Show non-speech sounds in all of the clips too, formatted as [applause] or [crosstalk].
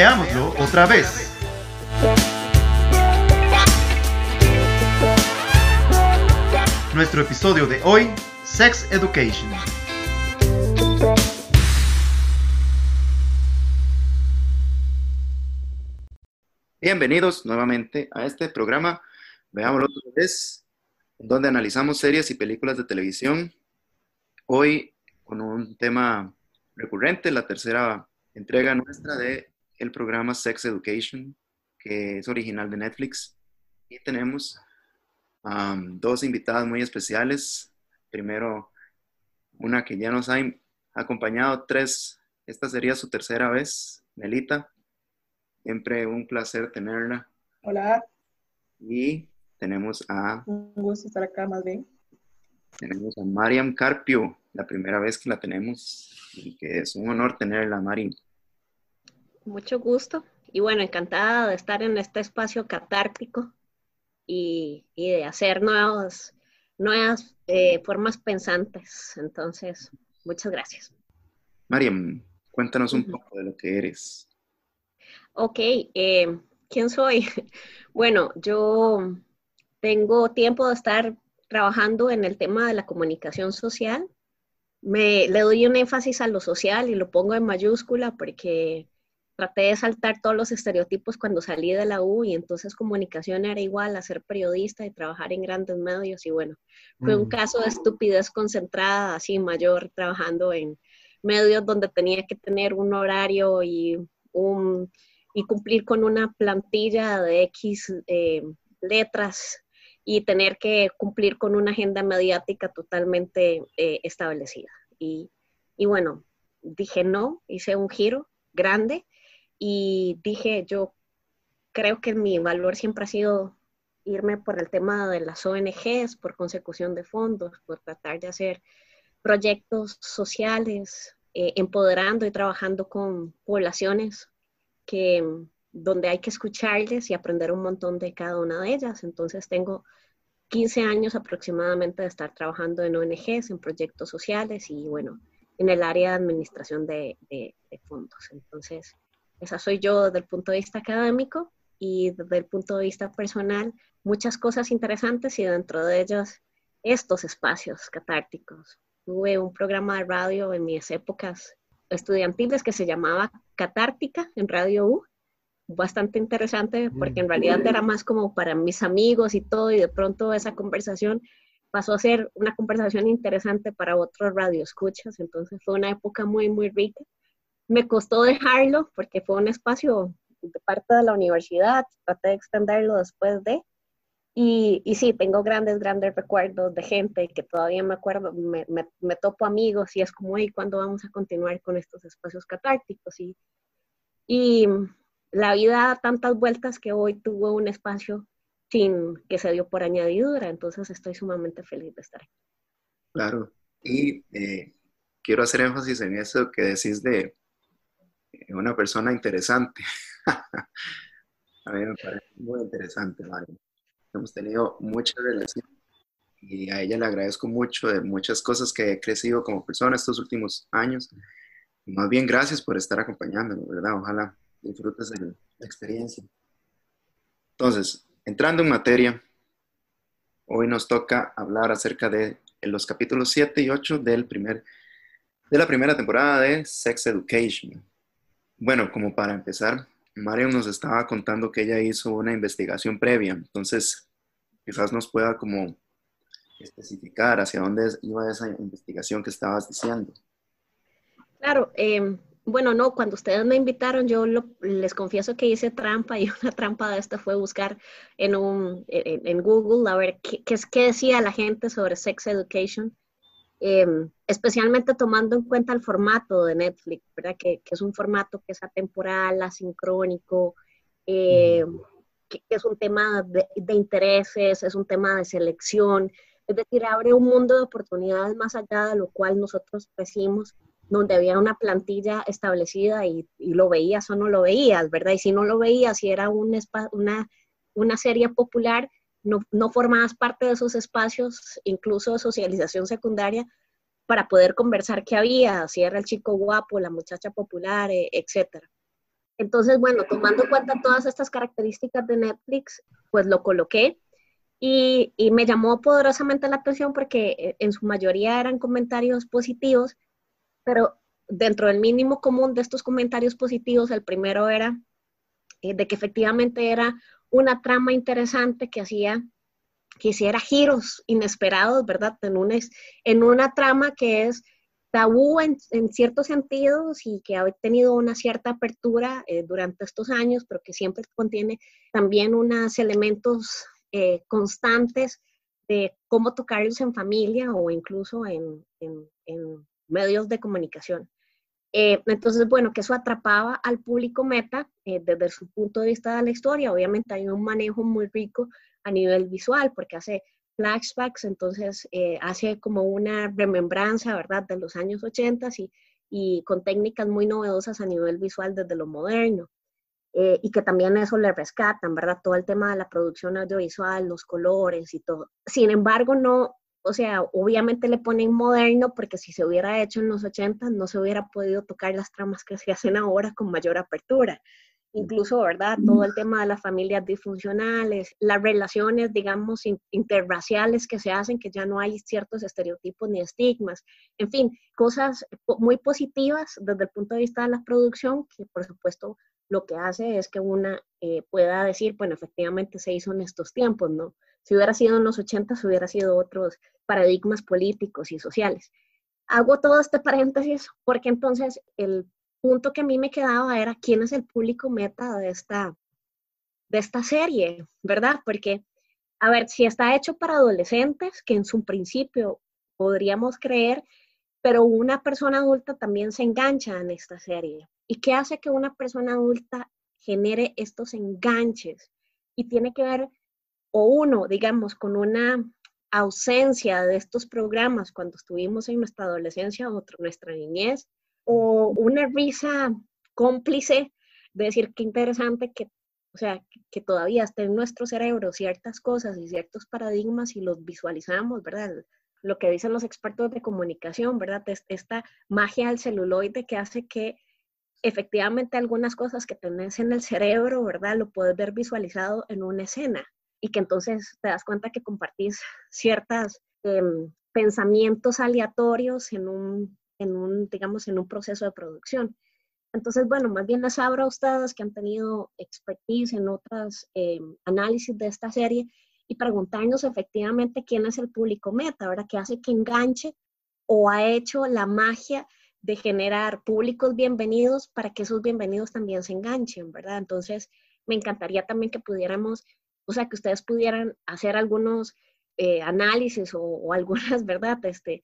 Veámoslo otra vez. Nuestro episodio de hoy, Sex Education. Bienvenidos nuevamente a este programa, veámoslo otra vez, donde analizamos series y películas de televisión. Hoy con un tema recurrente, la tercera entrega nuestra de el programa Sex Education, que es original de Netflix. Y tenemos um, dos invitadas muy especiales. Primero, una que ya nos ha acompañado tres, esta sería su tercera vez, Melita. Siempre un placer tenerla. Hola. Y tenemos a... Un gusto estar acá, más bien. Tenemos a Mariam Carpio, la primera vez que la tenemos y que es un honor tenerla, Mari. Mucho gusto. Y bueno, encantada de estar en este espacio catártico y, y de hacer nuevas, nuevas eh, formas pensantes. Entonces, muchas gracias. Mariam, cuéntanos un poco de lo que eres. Ok, eh, ¿quién soy? [laughs] Bueno, yo tengo tiempo de estar trabajando en el tema de la comunicación social. Me, le doy un énfasis a lo social y lo pongo en mayúscula porque traté de saltar todos los estereotipos cuando salí de la U y entonces comunicación era igual a ser periodista y trabajar en grandes medios y bueno, fue un mm. caso de estupidez concentrada así mayor trabajando en medios donde tenía que tener un horario y un y cumplir con una plantilla de X eh, letras y tener que cumplir con una agenda mediática totalmente eh, establecida. Y, y, bueno, dije no, hice un giro grande y dije yo creo que mi valor siempre ha sido irme por el tema de las ONGs, por consecución de fondos, por tratar de hacer proyectos sociales, eh, empoderando y trabajando con poblaciones que, donde hay que escucharles y aprender un montón de cada una de ellas. Entonces tengo 15 años aproximadamente de estar trabajando en ONGs, en proyectos sociales y bueno, en el área de administración de, de, fondos. Entonces, esa soy yo desde el punto de vista académico y desde el punto de vista personal, muchas cosas interesantes y dentro de ellas estos espacios catárticos. Tuve un programa de radio en mis épocas estudiantiles que se llamaba Catártica en Radio U. Bastante interesante porque en realidad era más como para mis amigos y todo y de pronto esa conversación pasó a ser una conversación interesante para otros radioescuchas, entonces fue una época muy, muy rica. Me costó dejarlo porque fue un espacio de parte de la universidad, traté de extenderlo después de, y, y, sí, tengo grandes, grandes recuerdos de gente que todavía me acuerdo, me, me, topo amigos y es como, ¿y cuándo vamos a continuar con estos espacios catárticos? Y, y la vida da tantas vueltas que hoy tuvo un espacio sin que se dio por añadidura, entonces estoy sumamente feliz de estar aquí. Claro, y eh, quiero hacer énfasis en eso que decís de eh, una persona interesante. [laughs] a mí me parece muy interesante, Mario. Hemos tenido mucha relación y a ella le agradezco mucho de muchas cosas que he crecido como persona estos últimos años. Más bien, gracias por estar acompañándome, ¿verdad? Ojalá disfrutes de la experiencia. Entonces, entrando en materia, hoy nos toca hablar acerca de los capítulos 7 y 8 del primer, de la primera temporada de Sex Education. Bueno, como para empezar, Mario nos estaba contando que ella hizo una investigación previa, entonces quizás nos pueda como especificar hacia dónde iba esa investigación que estabas diciendo. Claro, em, bueno, no, cuando ustedes me invitaron, yo les confieso que hice trampa y [laughs] una trampa de esta fue buscar en, un, en, Google a ver qué, qué, qué decía la gente sobre sex education Em, especialmente tomando en cuenta el formato de Netflix, ¿verdad? Que, es un formato que es atemporal, asincrónico, eh, que, es un tema de, intereses, es un tema de selección, es decir, abre un mundo de oportunidades más allá de lo cual nosotros crecimos, donde había una plantilla establecida y, lo veías o no lo veías, ¿verdad? Y si no lo veías, si era un una, una serie popular, no, no formabas parte de esos espacios, incluso de socialización secundaria, para poder conversar qué había, si era el chico guapo, la muchacha popular, eh, etc. Entonces, bueno, tomando en cuenta todas estas características de Netflix, pues lo coloqué y, y, me llamó poderosamente la atención porque eh, en su mayoría eran comentarios positivos, pero dentro del mínimo común de estos comentarios positivos, el primero era eh, de que efectivamente era una trama interesante que hacía que hiciera giros inesperados, ¿verdad? En una, en una trama que es tabú en, ciertos sentidos y que ha tenido una cierta apertura eh, durante estos años, pero que siempre contiene también unos elementos eh, constantes de cómo tocarlos en familia o incluso en, medios de comunicación. Eh, entonces, bueno, que eso atrapaba al público meta desde su punto de vista de la historia. Obviamente hay un manejo muy rico a nivel visual porque hace flashbacks, entonces eh, hace como una remembranza, ¿verdad?, de los años 80 y, y con técnicas muy novedosas a nivel visual desde lo moderno. Eh, y que también eso le rescatan, ¿verdad? Todo el tema de la producción audiovisual, los colores y todo. Sin embargo, no, o sea, obviamente le ponen moderno porque si se hubiera hecho en los 80 no se hubiera podido tocar las tramas que se hacen ahora con mayor apertura incluso, ¿verdad? Todo el tema de las familias disfuncionales, las relaciones, digamos, interraciales que se hacen, que ya no hay ciertos estereotipos ni estigmas, en fin, cosas muy positivas desde el punto de vista de la producción, que por supuesto lo que hace es que una eh, pueda decir, bueno, efectivamente se hizo en estos tiempos, ¿no? Si hubiera sido en los 80, hubiera sido otros paradigmas políticos y sociales. Hago todo este paréntesis porque entonces el punto que a mí me quedaba era quién es el público meta de esta, de esta serie, ¿verdad? Porque, a ver, si está hecho para adolescentes, que en su principio podríamos creer, pero una persona adulta también se engancha en esta serie. ¿Y qué hace que una persona adulta genere estos enganches? Y tiene que ver, o uno, digamos, con una ausencia de estos programas cuando estuvimos en nuestra adolescencia o nuestra niñez, o una risa cómplice de decir qué interesante que, o sea, que, todavía está en nuestro cerebro ciertas cosas y ciertos paradigmas y los visualizamos, ¿verdad? Lo que dicen los expertos de comunicación, ¿verdad? Esta magia del celuloide que hace que efectivamente algunas cosas que tenés en el cerebro, ¿verdad? Lo puedes ver visualizado en una escena y que entonces te das cuenta que compartís ciertos em, pensamientos aleatorios en un en un, digamos, en un proceso de producción. Entonces, bueno, más bien les abro a ustedes que han tenido expertise en otros eh, análisis de esta serie y preguntarnos efectivamente quién es el público meta, ¿verdad? ¿Qué hace que enganche o ha hecho la magia de generar públicos bienvenidos para que esos bienvenidos también se enganchen, ¿verdad? Entonces, me encantaría también que pudiéramos, o sea, que ustedes pudieran hacer algunos eh, análisis o, algunas, [laughs] ¿verdad? Este,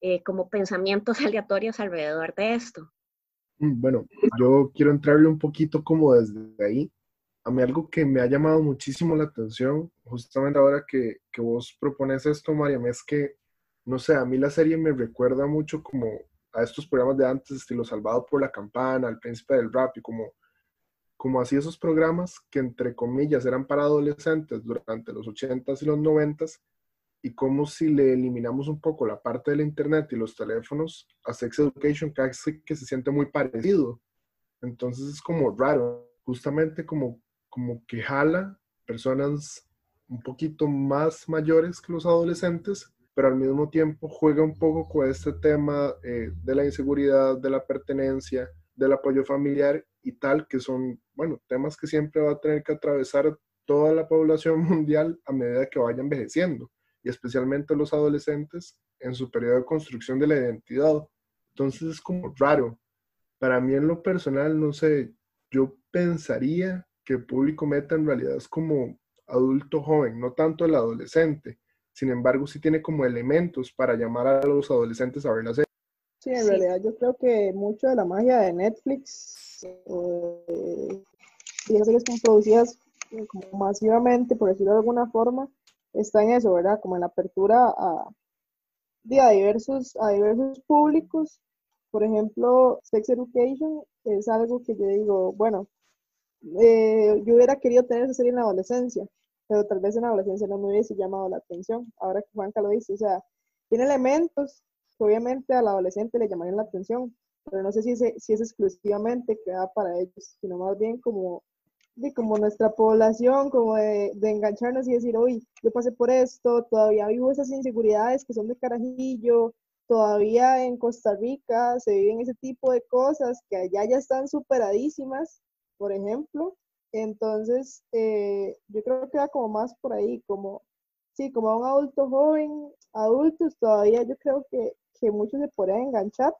eh, como pensamientos [laughs] aleatorios alrededor de esto. Mm, bueno, yo quiero entrarle un poquito como desde ahí. A mí algo que me ha llamado muchísimo la atención, justamente ahora que, que vos propones esto, Mariam, es que, no sé, a mí la serie me recuerda mucho como a estos programas de antes, estilo Salvado por la Campana, El Príncipe del Rap, y como, como así esos programas que entre comillas eran para adolescentes durante los 80s y los 90s, y como si le eliminamos un poco la parte del internet y los teléfonos a Sex Education casi que se siente muy parecido. Entonces es como raro, justamente como, como que jala personas un poquito más mayores que los adolescentes, pero al mismo tiempo juega un poco con este tema eh, de la inseguridad, de la pertenencia, del apoyo familiar y tal, que son, bueno, temas que siempre va a tener que atravesar toda la población [laughs] mundial a medida que vaya envejeciendo y especialmente los adolescentes en su periodo de construcción de la identidad. Entonces es como raro. Para mí en lo personal, no sé, yo pensaría que el público meta en realidad es como adulto joven, no tanto el adolescente. Sin embargo, sí tiene como elementos para llamar a los adolescentes a ver la serie. Sí, en realidad yo creo que mucho de la magia de Netflix eh, y las series que producidas como masivamente, por decirlo de alguna forma, está en eso, ¿verdad? Como en la apertura a, a, diversos, a diversos públicos. Por ejemplo, Sex Education es algo que yo digo, bueno, eh, yo hubiera querido tener esa serie en la adolescencia, pero tal vez en la adolescencia no me hubiese llamado la atención. Ahora que Juanca lo dice, o sea, tiene elementos que obviamente al adolescente le llamarían la atención, pero no sé si es, si es exclusivamente creada para ellos, sino más bien como, de como nuestra población, como de, de engancharnos y decir, uy, yo pasé por esto, todavía vivo esas inseguridades que son de carajillo, todavía en Costa Rica se viven ese tipo de cosas que allá ya están superadísimas, por ejemplo. Entonces, eh, yo creo que va como más por ahí, como, sí, como a un adulto joven, adultos todavía yo creo que, que muchos se podrían enganchar,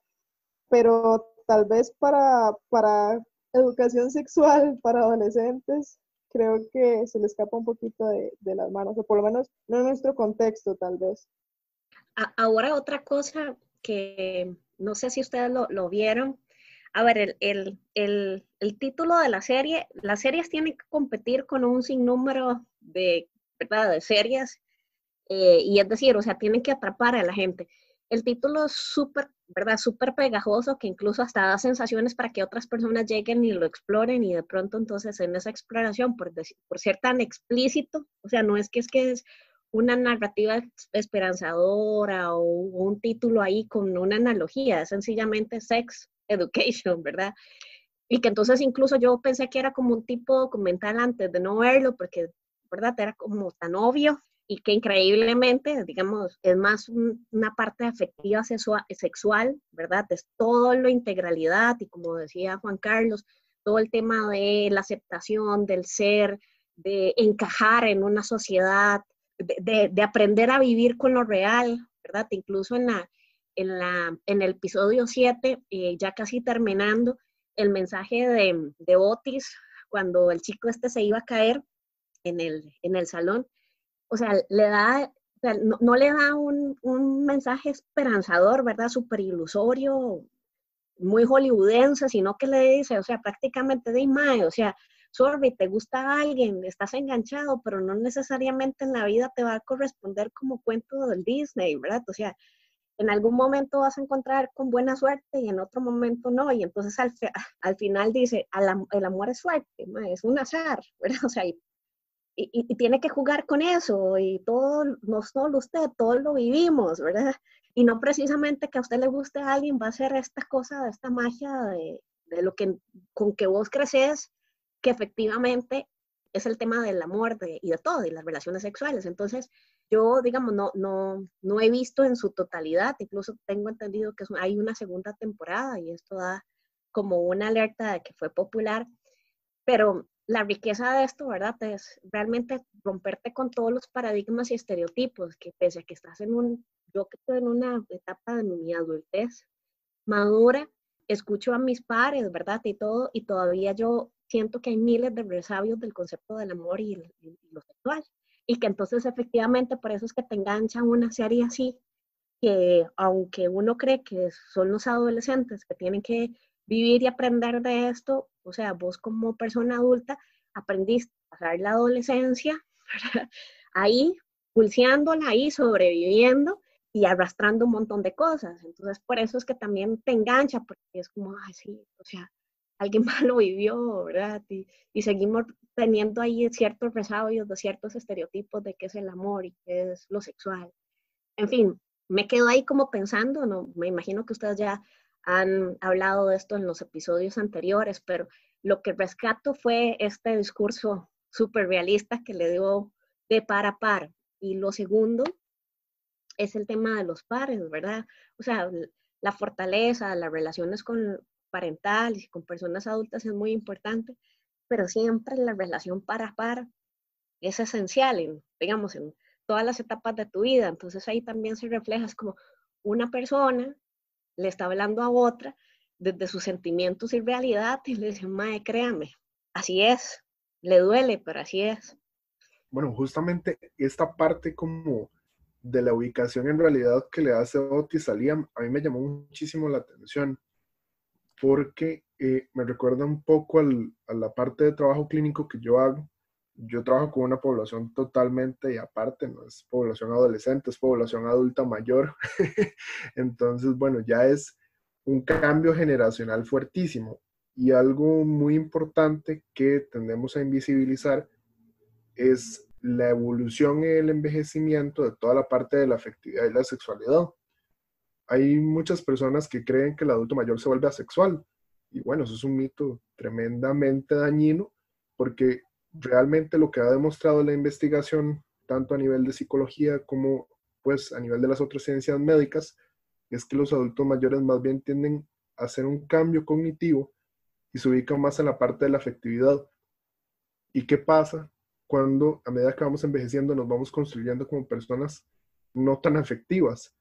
pero tal vez para, para educación sexual [laughs] para adolescentes, creo que se le escapa un poquito de, de las manos, o por lo menos no en nuestro contexto, tal vez. Ahora otra cosa que no sé si ustedes lo, vieron. A ver, el, el, título de la serie, las series tienen que competir con un sinnúmero de, ¿verdad? de series, eh, y es decir, o sea, tienen que atrapar a la gente. El título es súper, ¿verdad? Súper pegajoso, que incluso hasta da sensaciones para que otras personas lleguen y lo exploren, y de pronto entonces en esa exploración, por, por ser tan explícito, o sea, no es que es que es una narrativa esperanzadora o un título ahí con una analogía, es sencillamente sex education, ¿verdad? Y que entonces incluso yo pensé que era como un tipo documental antes de no verlo, porque, ¿verdad? Era como tan obvio y que increíblemente, digamos, es más una parte afectiva sexual, ¿verdad? Es todo lo integralidad y como decía Juan Carlos, todo el tema de la aceptación del ser, de encajar en una sociedad, de, aprender a vivir con lo real, ¿verdad? Incluso en, la, en, la, en el episodio 7, eh, ya casi terminando, el mensaje de, de, Otis, cuando el chico este se iba a caer en el, en el salón, o sea, le da, no, le da un, un, mensaje esperanzador, ¿verdad? Súper ilusorio, muy hollywoodense, sino que le dice, o sea, prácticamente de imagen, o sea, sorbe, te gusta alguien, estás enganchado, pero no necesariamente en la vida te va a corresponder como cuento del Disney, ¿verdad? O sea, en algún momento vas a encontrar con buena suerte y en otro momento no. Y entonces al, [laughs] al final dice, el amor es suerte, es un azar, [laughs] ¿verdad? O sea, y, tiene que jugar con eso y todo, no solo usted, todos lo vivimos, ¿verdad? Y no precisamente que a usted le guste a alguien va a ser esta cosa, esta magia de lo que con que vos creces que efectivamente es el tema del amor y de todo, y las relaciones sexuales. Entonces, yo, digamos, no, no, no he visto en su totalidad, incluso tengo entendido que hay una segunda temporada y esto da como una alerta de que fue popular, pero la riqueza de esto, ¿verdad? Es realmente romperte con todos los paradigmas y estereotipos, que pese a que estás en un, yo que estoy en una etapa de mi adultez madura, escucho a mis pares, ¿verdad? Y todo, y todavía yo siento que hay miles de resabios del concepto del amor y, lo sexual. Y que entonces efectivamente por eso es que te engancha una serie así, que aunque uno cree que son los adolescentes que tienen que vivir y aprender de esto, o sea, vos como persona adulta aprendiste a pasar la adolescencia ahí, pulseándola ahí, sobreviviendo y arrastrando un montón de cosas. Entonces, por eso es que también te engancha, porque es como, ay, sí, o sea, alguien [laughs] más lo vivió, ¿verdad? Y, y, seguimos teniendo ahí ciertos resabios de ciertos estereotipos de qué es el amor y qué es lo sexual. En fin, me quedo ahí como pensando, no, me imagino que ustedes ya han hablado de esto en los episodios anteriores, pero lo que rescato fue este discurso súper realista que le dio de par a par. Y lo segundo es el tema de los pares, ¿verdad? O sea, la fortaleza, las relaciones con, parental y con personas adultas es muy importante, pero siempre la relación para a par es esencial, en, digamos, en todas las etapas de tu vida. Entonces ahí también se refleja, como una persona le está hablando a otra desde sus sentimientos y realidad y le dice, mae, créame, así es, le duele, pero así es. Bueno, justamente esta parte como de la ubicación en realidad que le hace Otis a Liam, a mí me llamó muchísimo la atención porque eh, me recuerda un poco a la parte de trabajo clínico que yo hago. Yo trabajo con una población totalmente aparte, no es población adolescente, es población adulta mayor. [laughs] Entonces, bueno, ya es un cambio generacional fuertísimo. Y algo muy importante que tendemos a invisibilizar es la evolución y el envejecimiento de toda la parte de la afectividad y la sexualidad. Hay muchas personas que creen que el adulto mayor se vuelve asexual. Y bueno, eso es un mito tremendamente dañino porque realmente lo que ha demostrado la investigación, tanto a nivel de psicología como pues a nivel de las otras ciencias médicas, es que los adultos mayores más bien tienden a hacer un cambio cognitivo y se ubican más en la parte de la afectividad. ¿Y qué pasa cuando a medida que vamos envejeciendo nos vamos construyendo como personas no tan afectivas?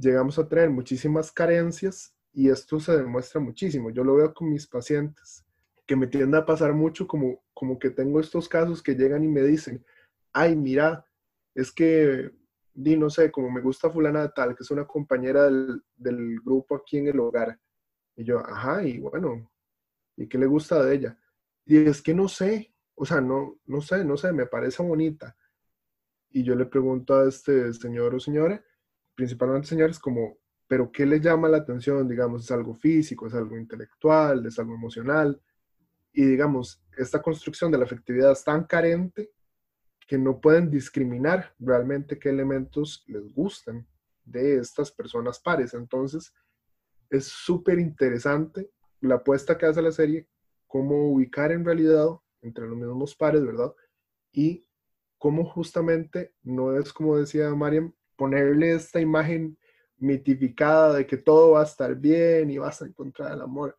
Llegamos a tener muchísimas carencias y esto se demuestra muchísimo. Yo lo veo con mis pacientes, que me tiende a pasar mucho como, como que tengo estos casos que llegan y me dicen, ay, mira, es que, di, no sé, como me gusta fulana de tal, que es una compañera del, del grupo aquí en el hogar. Y yo, ajá, y bueno, ¿y qué le gusta de ella? Y es que no sé, o sea, no, no sé, no sé, me parece bonita. Y yo le pregunto a este señor o señora, principalmente señores, como, pero ¿qué le llama la atención? Digamos, ¿es algo físico, es algo intelectual, es algo emocional? Y digamos, esta construcción de la afectividad es tan carente que no pueden discriminar realmente qué elementos les gustan de estas personas pares. Entonces, es súper interesante la apuesta que hace la serie, cómo ubicar en realidad entre los mismos pares, ¿verdad? Y cómo justamente no es como decía Mariam, ponerle esta imagen mitificada de que todo va a estar bien y vas a encontrar el amor.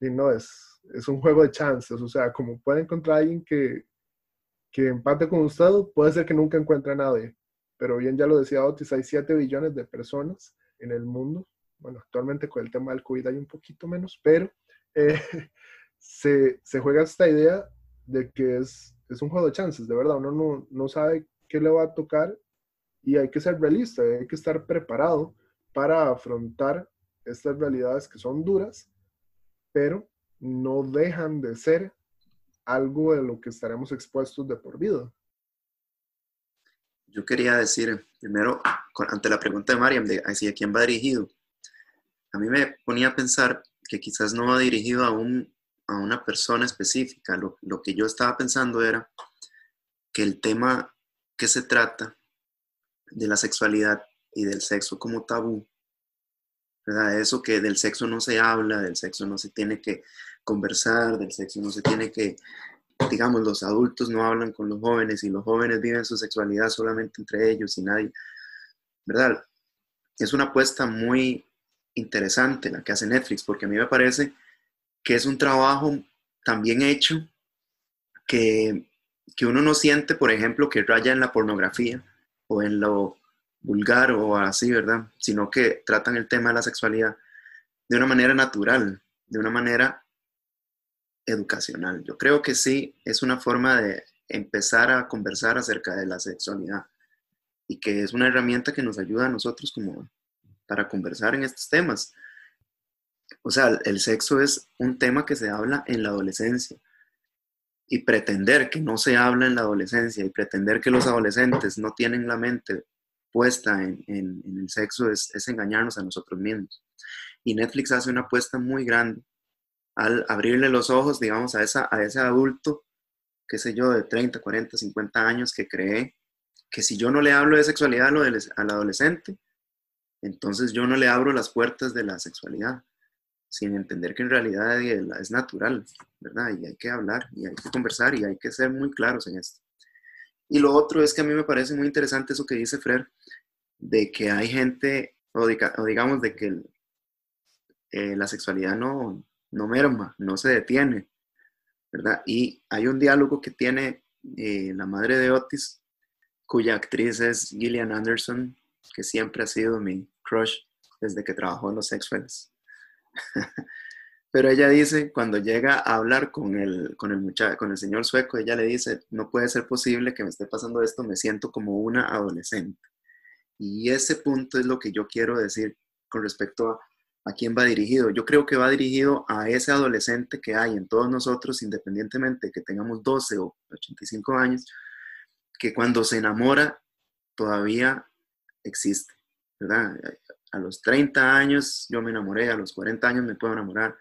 Y no, es, es un juego de chances. O sea, como puede encontrar a alguien que, que empate con usted, puede ser que nunca encuentre a nadie. Pero bien, ya lo decía Otis, hay 7 billones de personas en el mundo. Bueno, actualmente con el tema del COVID hay un poquito menos, pero eh, [laughs] se, se, juega esta idea de que es, es un juego de chances, de verdad. Uno no, no sabe qué le va a tocar y hay que ser realista, hay que estar preparado para afrontar estas realidades que son duras, pero no dejan de ser algo de lo que estaremos expuestos de por vida. Yo quería decir, primero, ante la pregunta de Mariam, de hacia quién va dirigido, a mí me ponía a pensar que quizás no va dirigido a, un, a una persona específica. Lo, lo que yo estaba pensando era que el tema que se trata de la sexualidad y del sexo como tabú, ¿verdad? Eso que del sexo no se habla, del sexo no se tiene que conversar, del sexo no se tiene que, digamos, los adultos no hablan con los jóvenes y los jóvenes viven su sexualidad solamente entre ellos y nadie, ¿verdad? Es una apuesta muy interesante la que hace Netflix, porque a mí me parece que es un trabajo también hecho que, que uno no siente, por ejemplo, que raya en la pornografía o en lo vulgar o así, ¿verdad? Sino que tratan el tema de la sexualidad de una manera natural, de una manera educacional. Yo creo que sí es una forma de empezar a conversar acerca de la sexualidad y que es una herramienta que nos ayuda a nosotros como para conversar en estos temas. O sea, el sexo es un tema que se habla en la adolescencia y pretender que no se habla en la adolescencia y pretender que los adolescentes no tienen la mente puesta en, el sexo es, engañarnos a nosotros mismos. Y Netflix hace una apuesta muy grande al abrirle los ojos, digamos, a, esa, a ese adulto, qué sé yo, de 30, 40, 50 años que cree que si yo no le hablo de sexualidad al adolescente, entonces yo no le abro las puertas de la sexualidad, sin entender que en realidad es natural, ¿verdad? Y hay que hablar, y hay que conversar, y hay que ser muy claros en esto. Y lo otro es que a mí me parece muy interesante eso que dice Fred, de que hay gente, o, digamos de que eh, la sexualidad no, no merma, no se detiene, ¿verdad? Y hay un diálogo que tiene eh, la madre de Otis, cuya actriz es Gillian Anderson, que siempre ha sido mi crush desde que trabajó en Los Sexuales. [laughs] Pero ella dice, cuando llega a hablar con el, con el muchacho, con el señor sueco, ella le dice, no puede ser posible que me esté pasando esto, me siento como una adolescente. Y ese punto es lo que yo quiero decir con respecto a, a quién va dirigido. Yo creo que va dirigido a ese adolescente que hay en todos nosotros, independientemente de que tengamos 12 o 85 años, que cuando se enamora todavía existe, ¿verdad? A los 30 años yo me enamoré, a los 40 años me puedo enamorar,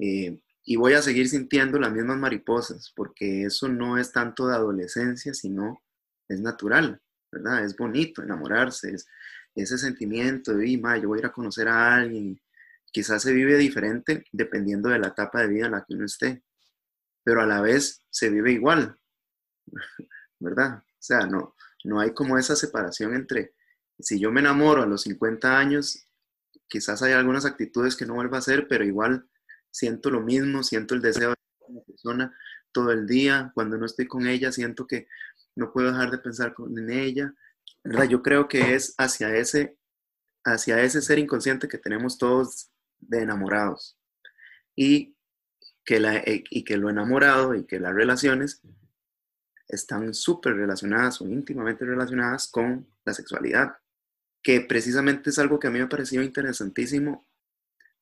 eh, y voy a seguir sintiendo las mismas mariposas, porque eso no es tanto de adolescencia, sino es natural, ¿verdad? Es bonito enamorarse, es, ese sentimiento de, yo voy a ir a conocer a alguien, quizás se vive diferente dependiendo de la etapa de vida en la que uno esté, pero a la vez se vive igual, [laughs] ¿verdad? O sea, no, no hay como esa separación entre, si yo me enamoro a los 50 años, quizás hay algunas actitudes que no vuelva a hacer, pero igual siento lo mismo, siento el deseo de una persona todo el día, cuando no estoy con ella, siento que no puedo dejar de pensar en ella. Yo creo que es hacia ese, hacia ese ser inconsciente que tenemos todos de enamorados. Y que, la, eh, y que lo enamorado y que las relaciones están súper relacionadas o íntimamente relacionadas con la sexualidad, que precisamente es algo que a mí me pareció interesantísimo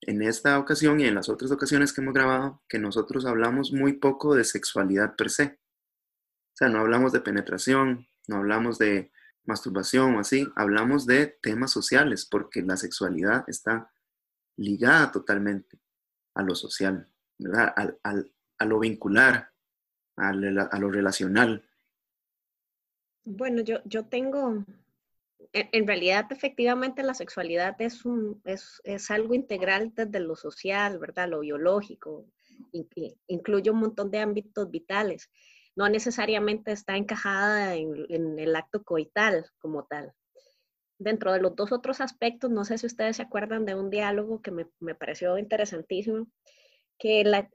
en esta ocasión y en las otras ocasiones que hemos grabado, que nosotros hablamos muy poco de sexualidad per se. O sea, no hablamos de penetración, no hablamos de masturbación o así, hablamos de temas sociales, porque la sexualidad está ligada totalmente a lo social, ¿verdad? a lo vincular, a, lo relacional. Bueno, yo, yo tengo, en, realidad efectivamente la sexualidad es, un, es, es, algo integral desde lo social, ¿verdad? Lo biológico, incluye un montón de ámbitos vitales. No necesariamente está encajada en, en el acto coital como tal dentro de los dos otros aspectos, no sé si ustedes se acuerdan de un diálogo que me, me pareció interesantísimo, que la,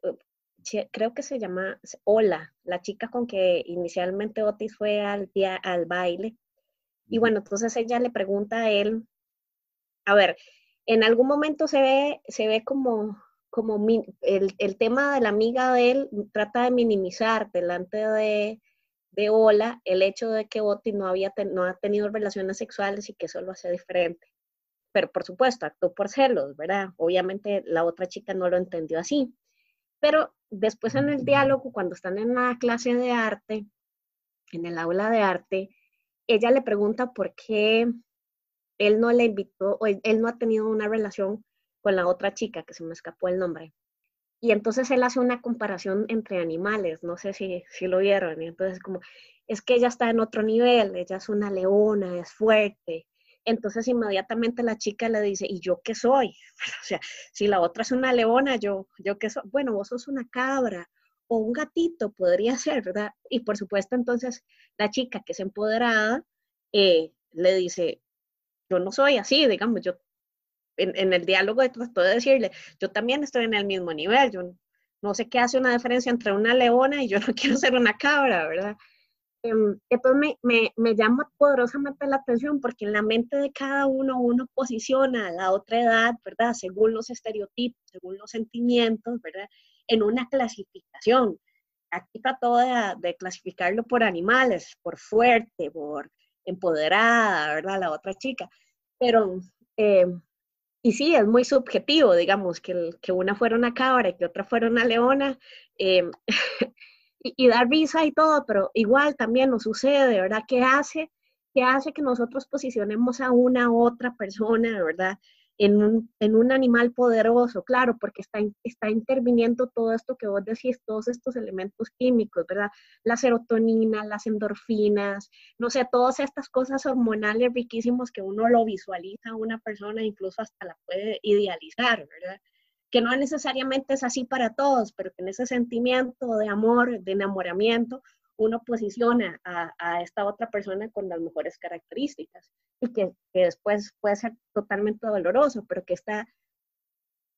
creo que se llama Hola, la chica con que inicialmente Otis fue al, al baile. Y bueno, entonces ella le pregunta a él, a ver, en algún momento se ve, se ve como, como el, el tema de la amiga de él trata de minimizar delante de, de Ola el hecho de que Otis no, había no ha tenido relaciones sexuales y que eso lo hace diferente. Pero por supuesto, actuó por celos, ¿verdad? Obviamente la otra chica no lo entendió así. Pero después en el diálogo, cuando están en la clase de arte, en el aula de arte, ella le pregunta por qué él no le invitó, o él, no ha tenido una relación con la otra chica, que se me escapó el nombre. Y entonces él hace una comparación entre animales, no sé si, si lo vieron, y entonces como, es que ella está en otro nivel, ella es una leona, es fuerte, entonces inmediatamente la chica le dice, ¿y yo qué soy? [laughs] O sea, si la otra es una leona, yo, yo qué soy? Bueno, vos sos una cabra o un gatito, podría ser, ¿verdad? Y por supuesto, entonces la chica que es empoderada eh, le dice, yo no soy así, digamos, yo en, el diálogo trató de decirle, yo también estoy en el mismo nivel, yo no sé qué hace una diferencia entre una leona y yo no [laughs] quiero ser una cabra, ¿verdad? Em, entonces me, me, llama poderosamente la atención porque en la mente de cada uno uno posiciona la otra edad, ¿verdad? Según los estereotipos, según los sentimientos, ¿verdad? En una clasificación. Aquí trató de, de clasificarlo por animales, por fuerte, por empoderada, ¿verdad? La otra chica. Pero, eh, y sí, es muy subjetivo, digamos, que, que una fuera una cabra y que otra fuera una leona. Eh, [laughs] y, dar visa y todo, pero igual también nos sucede, ¿verdad? ¿Qué hace? ¿Qué hace que nosotros posicionemos a una otra persona, ¿verdad? En un, en un animal poderoso, claro, porque está, está interviniendo todo esto que vos decís, todos estos elementos químicos, ¿verdad? La serotonina, las endorfinas, no sé, todas estas cosas hormonales riquísimos que uno lo visualiza a una persona, incluso hasta la puede idealizar, ¿verdad? que no necesariamente es así para todos, pero que en ese sentimiento de amor, de enamoramiento, uno posiciona a, esta otra persona con las mejores características y que, después puede ser totalmente doloroso, pero que está,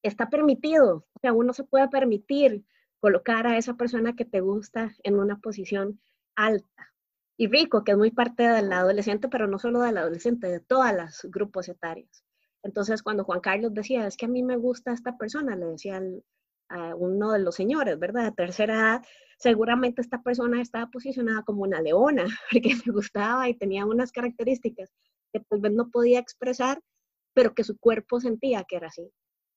está permitido, o sea, uno se puede permitir colocar a esa persona que te gusta en una posición alta y rico, que es muy parte del adolescente, pero no solo del adolescente, de todos los grupos etarios. Entonces, cuando Juan Carlos decía, es que a mí me gusta esta persona, le decía uno de los señores, ¿verdad? De tercera edad, seguramente esta persona estaba posicionada como una leona, [laughs] porque le gustaba y tenía unas características que tal vez no podía expresar, pero que su cuerpo sentía que era así.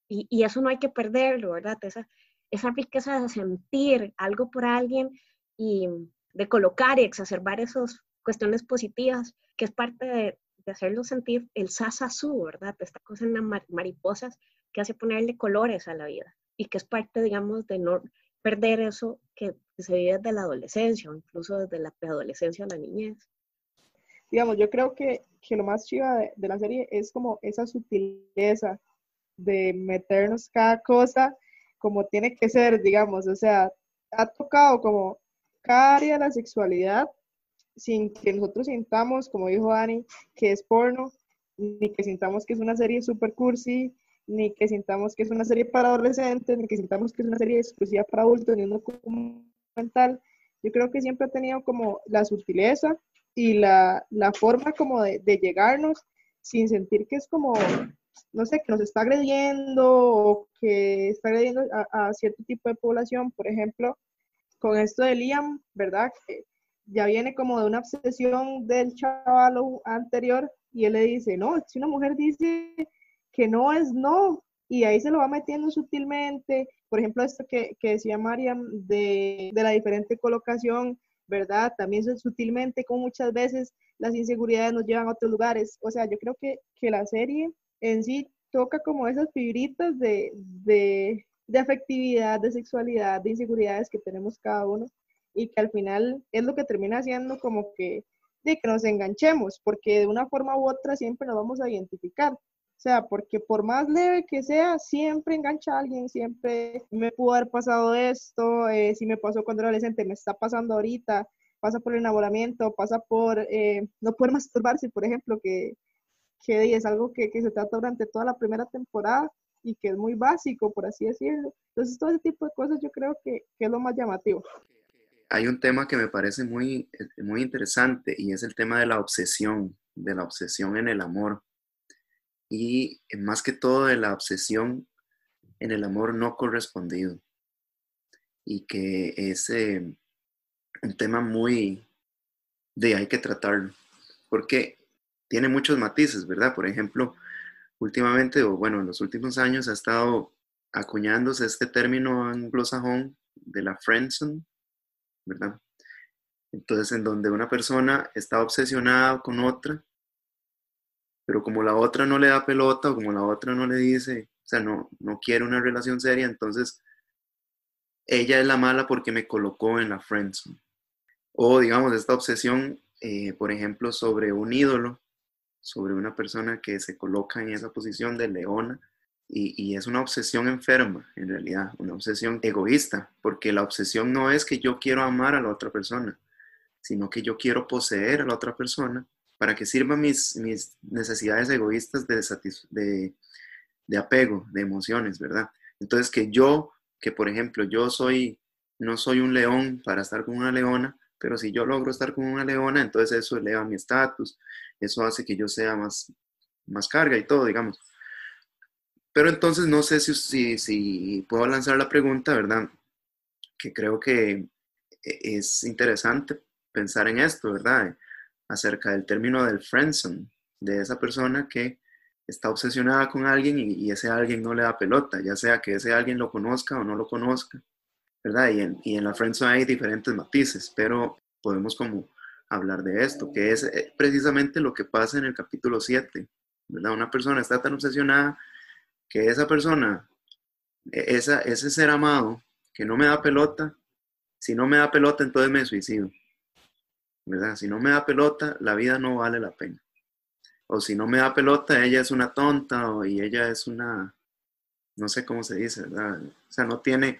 Y, y eso no hay que perderlo, ¿verdad? Esa, esa riqueza de sentir algo por alguien y de colocar y exacerbar esas cuestiones positivas, que es parte de, de hacerlo sentir el sasasú, ¿verdad? Esta cosa en las mariposas que hace ponerle colores a la vida y que es parte, digamos, de no perder eso que, se vive desde la adolescencia o incluso desde la preadolescencia a la niñez. Digamos, yo creo que, que lo más chiva de, de la serie es como esa sutileza de meternos cada cosa como tiene que ser, digamos, o sea, ha tocado como cada área de la sexualidad sin que nosotros sintamos, como dijo Dani, que es porno, ni que sintamos que es una serie super cursi, ni que sintamos que es una serie para adolescentes, ni que sintamos que es una serie exclusiva para adultos, ni un documental. Yo creo que siempre ha tenido como la sutileza y la, la forma como de, de, llegarnos sin sentir que es como, no sé, que nos está agrediendo o que está agrediendo a, a cierto tipo de población. Por ejemplo, con esto de Liam, ¿verdad? Que ya viene como de una obsesión del chaval anterior y él le dice, no, si una mujer dice que no es no, y ahí se lo va metiendo sutilmente, por ejemplo, esto que, que decía Mariam de, de, la diferente colocación, ¿verdad? También sutilmente, como muchas veces las inseguridades nos llevan a otros lugares. O sea, yo creo que, que la serie en sí toca como esas fibritas de, de, de afectividad, de sexualidad, de inseguridades que tenemos cada uno y que al final es lo que termina haciendo como que, de que nos enganchemos, porque de una forma u otra siempre nos vamos a identificar. O sea, porque por más leve que sea, siempre engancha a alguien, siempre me pudo haber pasado esto, eh, si me pasó cuando era adolescente, me está pasando ahorita, pasa por el enamoramiento, pasa por eh, no poder masturbarse, por ejemplo, que, que es algo que, que se trata durante toda la primera temporada y que es muy básico, por así decirlo. Entonces, todo ese tipo de cosas yo creo que, que es lo más llamativo hay un tema que me parece muy, muy interesante y es el tema de la obsesión, de la obsesión en el amor. Y más que todo de la obsesión en el amor no correspondido. Y que es eh, un tema muy de hay que tratarlo. Porque tiene muchos matices, ¿verdad? Por ejemplo, últimamente, o bueno, en los últimos años ha estado acuñándose este término anglosajón de la friendzone, ¿verdad? Entonces, en donde una persona está obsesionada con otra, pero como la otra no le da pelota o como la otra no le dice, o sea, no, no quiere una relación seria, entonces ella es la mala porque me colocó en la friendzone. O digamos, esta obsesión, eh, por ejemplo, sobre un ídolo, sobre una persona que se coloca en esa posición de leona, y, es una obsesión enferma, en realidad, una obsesión egoísta, porque la obsesión no es que yo quiero amar a la otra persona, sino que yo quiero poseer a la otra persona para que sirvan mis, mis necesidades egoístas de, de, de apego, de emociones, ¿verdad? Entonces que yo, que por ejemplo yo soy, no soy un león para estar con una leona, pero si yo logro estar con una leona, entonces eso eleva mi estatus, eso hace que yo sea más, más carga y todo, digamos. Pero entonces no sé si, si, puedo lanzar la pregunta, ¿verdad? Que creo que e, es interesante pensar en esto, ¿verdad? Acerca del término del friendzone, de esa persona que está obsesionada con alguien y, ese alguien no le da pelota, ya sea que ese alguien lo conozca o no lo conozca, ¿verdad? Y en, y en la friendzone hay diferentes matices, pero podemos como hablar de esto, que es eh, precisamente lo que pasa en el capítulo 7, ¿verdad? Una persona está tan obsesionada que esa persona, e, esa, ese ser amado que no me da pelota, si no me da pelota, entonces me suicido. ¿Verdad? Si no me da pelota, la vida no vale la pena. O si no me da pelota, ella es una tonta o, y ella es una, no sé cómo se dice, ¿verdad? O sea, no tiene,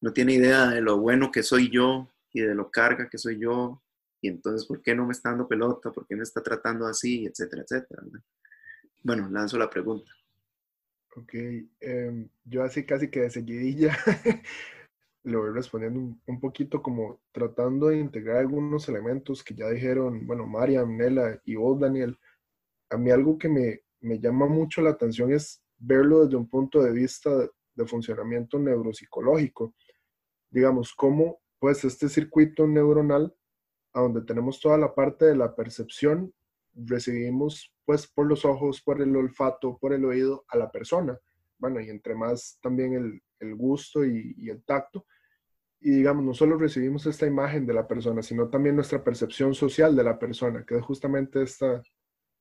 no tiene idea de lo bueno que soy yo y de lo carga que soy yo. Y entonces, ¿por qué no me está dando pelota? ¿Por qué me está tratando así? Etcétera, etcétera. Bueno, lanzo la pregunta. Ok, em, yo así casi que de seguidilla [laughs] le voy respondiendo un, poquito como tratando de integrar algunos elementos que ya dijeron, bueno, Mariam, Nela y vos, Daniel. A mí algo que me, me llama mucho la atención es verlo desde un punto de vista de, de funcionamiento neuropsicológico. Digamos, cómo pues este circuito neuronal, a donde tenemos toda la parte de la percepción recibimos pues por los ojos, por el olfato, por el oído a la persona. Bueno, y entre más también el, el gusto y, y, el tacto. Y digamos, no solo recibimos esta imagen de la persona, sino también nuestra percepción social de la persona, que es justamente esta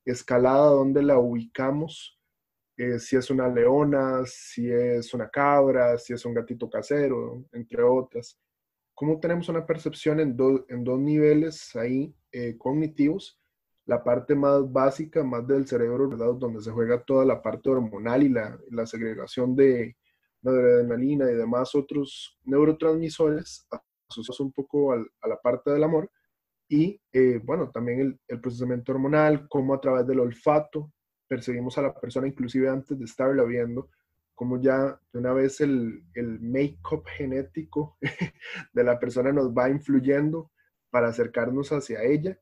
escalada donde la ubicamos, eh, si es una leona, si es una cabra, si es un gatito casero, entre otras. ¿Cómo tenemos una percepción en, en dos niveles ahí eh, cognitivos? la parte más básica, más del cerebro, ¿verdad? Donde se juega toda la parte hormonal y la, la segregación de, adrenalina y demás otros neurotransmisores asociados un poco a la parte del amor. Y eh, bueno, también el, el, procesamiento hormonal, cómo a través del olfato percibimos a la persona inclusive antes de estarla viendo, como ya de una vez el, el make-up genético [laughs] de la persona nos va influyendo para acercarnos hacia ella.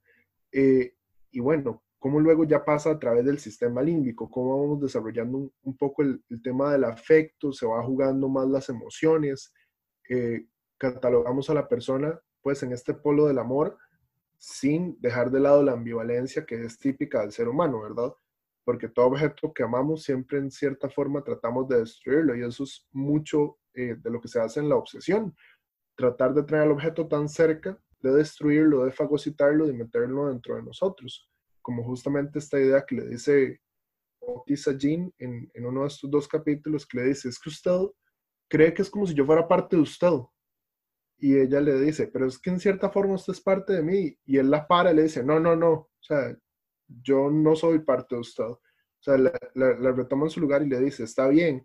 Eh, y bueno, cómo luego ya pasa a través del sistema límbico, cómo vamos desarrollando un, poco el, tema del afecto, se va jugando más las emociones, eh, catalogamos a la persona pues en este polo del amor sin dejar de lado la ambivalencia que es típica del ser humano, ¿verdad? Porque todo objeto que amamos siempre en cierta forma tratamos de destruirlo y eso es mucho eh, de lo que se hace en la obsesión. Tratar de tener el objeto tan cerca, de destruirlo, de fagocitarlo, de meterlo dentro de nosotros como justamente esta idea que le dice Otis a Jean en, en, uno de estos dos capítulos, que le dice, es que usted cree que es como si yo fuera parte de usted. Y ella le dice, pero es que en cierta forma usted es parte de mí. Y él la para y le dice, no, no, no, o sea, yo no soy parte de usted. O sea, la, la, retoma en su lugar y le dice, está bien,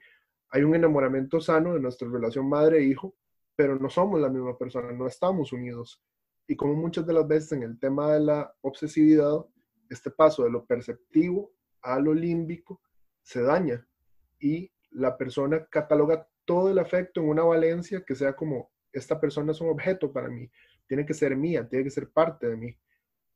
hay un enamoramiento sano de nuestra relación madre-hijo, pero no somos la misma persona, no estamos unidos. Y como muchas de las veces en el tema de la obsesividad, este paso de lo perceptivo a lo límbico se daña y la persona cataloga todo el afecto en una valencia que sea como, esta persona es un objeto para mí, tiene que ser mía, tiene que ser parte de mí.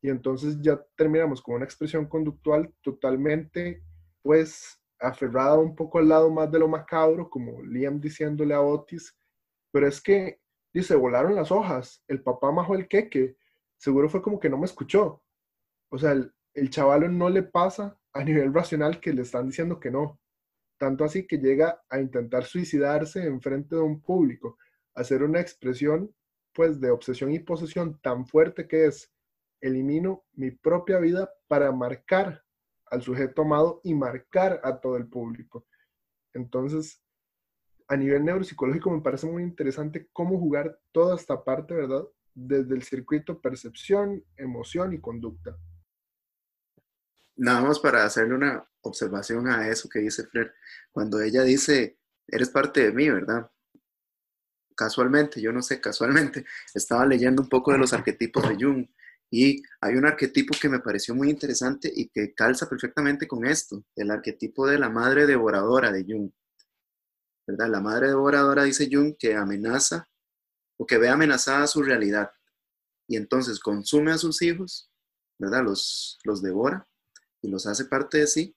Y entonces ya terminamos con una expresión conductual totalmente, pues, aferrada un poco al lado más de lo macabro, como Liam diciéndole a Otis, pero es que, dice, volaron las hojas, el papá majó el queque, seguro fue como que no me escuchó. O sea, el, el chaval no le pasa a nivel racional que le están diciendo que no. Tanto así que llega a intentar suicidarse en frente de un público, hacer una expresión pues de obsesión y posesión tan fuerte que es elimino mi propia vida para marcar al sujeto amado y marcar a todo el público. Entonces, a nivel neuropsicológico me parece muy interesante cómo jugar toda esta parte, ¿verdad? Desde el circuito percepción, emoción y conducta nada más para hacerle una observación a eso que dice Flair, cuando ella dice, eres parte de mí, ¿verdad? Casualmente, yo no sé, casualmente, [laughs] estaba leyendo un poco de los arquetipos de Jung y hay un arquetipo que me pareció muy interesante y que calza perfectamente con esto, el arquetipo de la madre devoradora de Jung. ¿Verdad? La madre devoradora dice Jung que amenaza o que ve amenazada su realidad y entonces consume a sus hijos, ¿verdad? Los, los devora y los hace parte de sí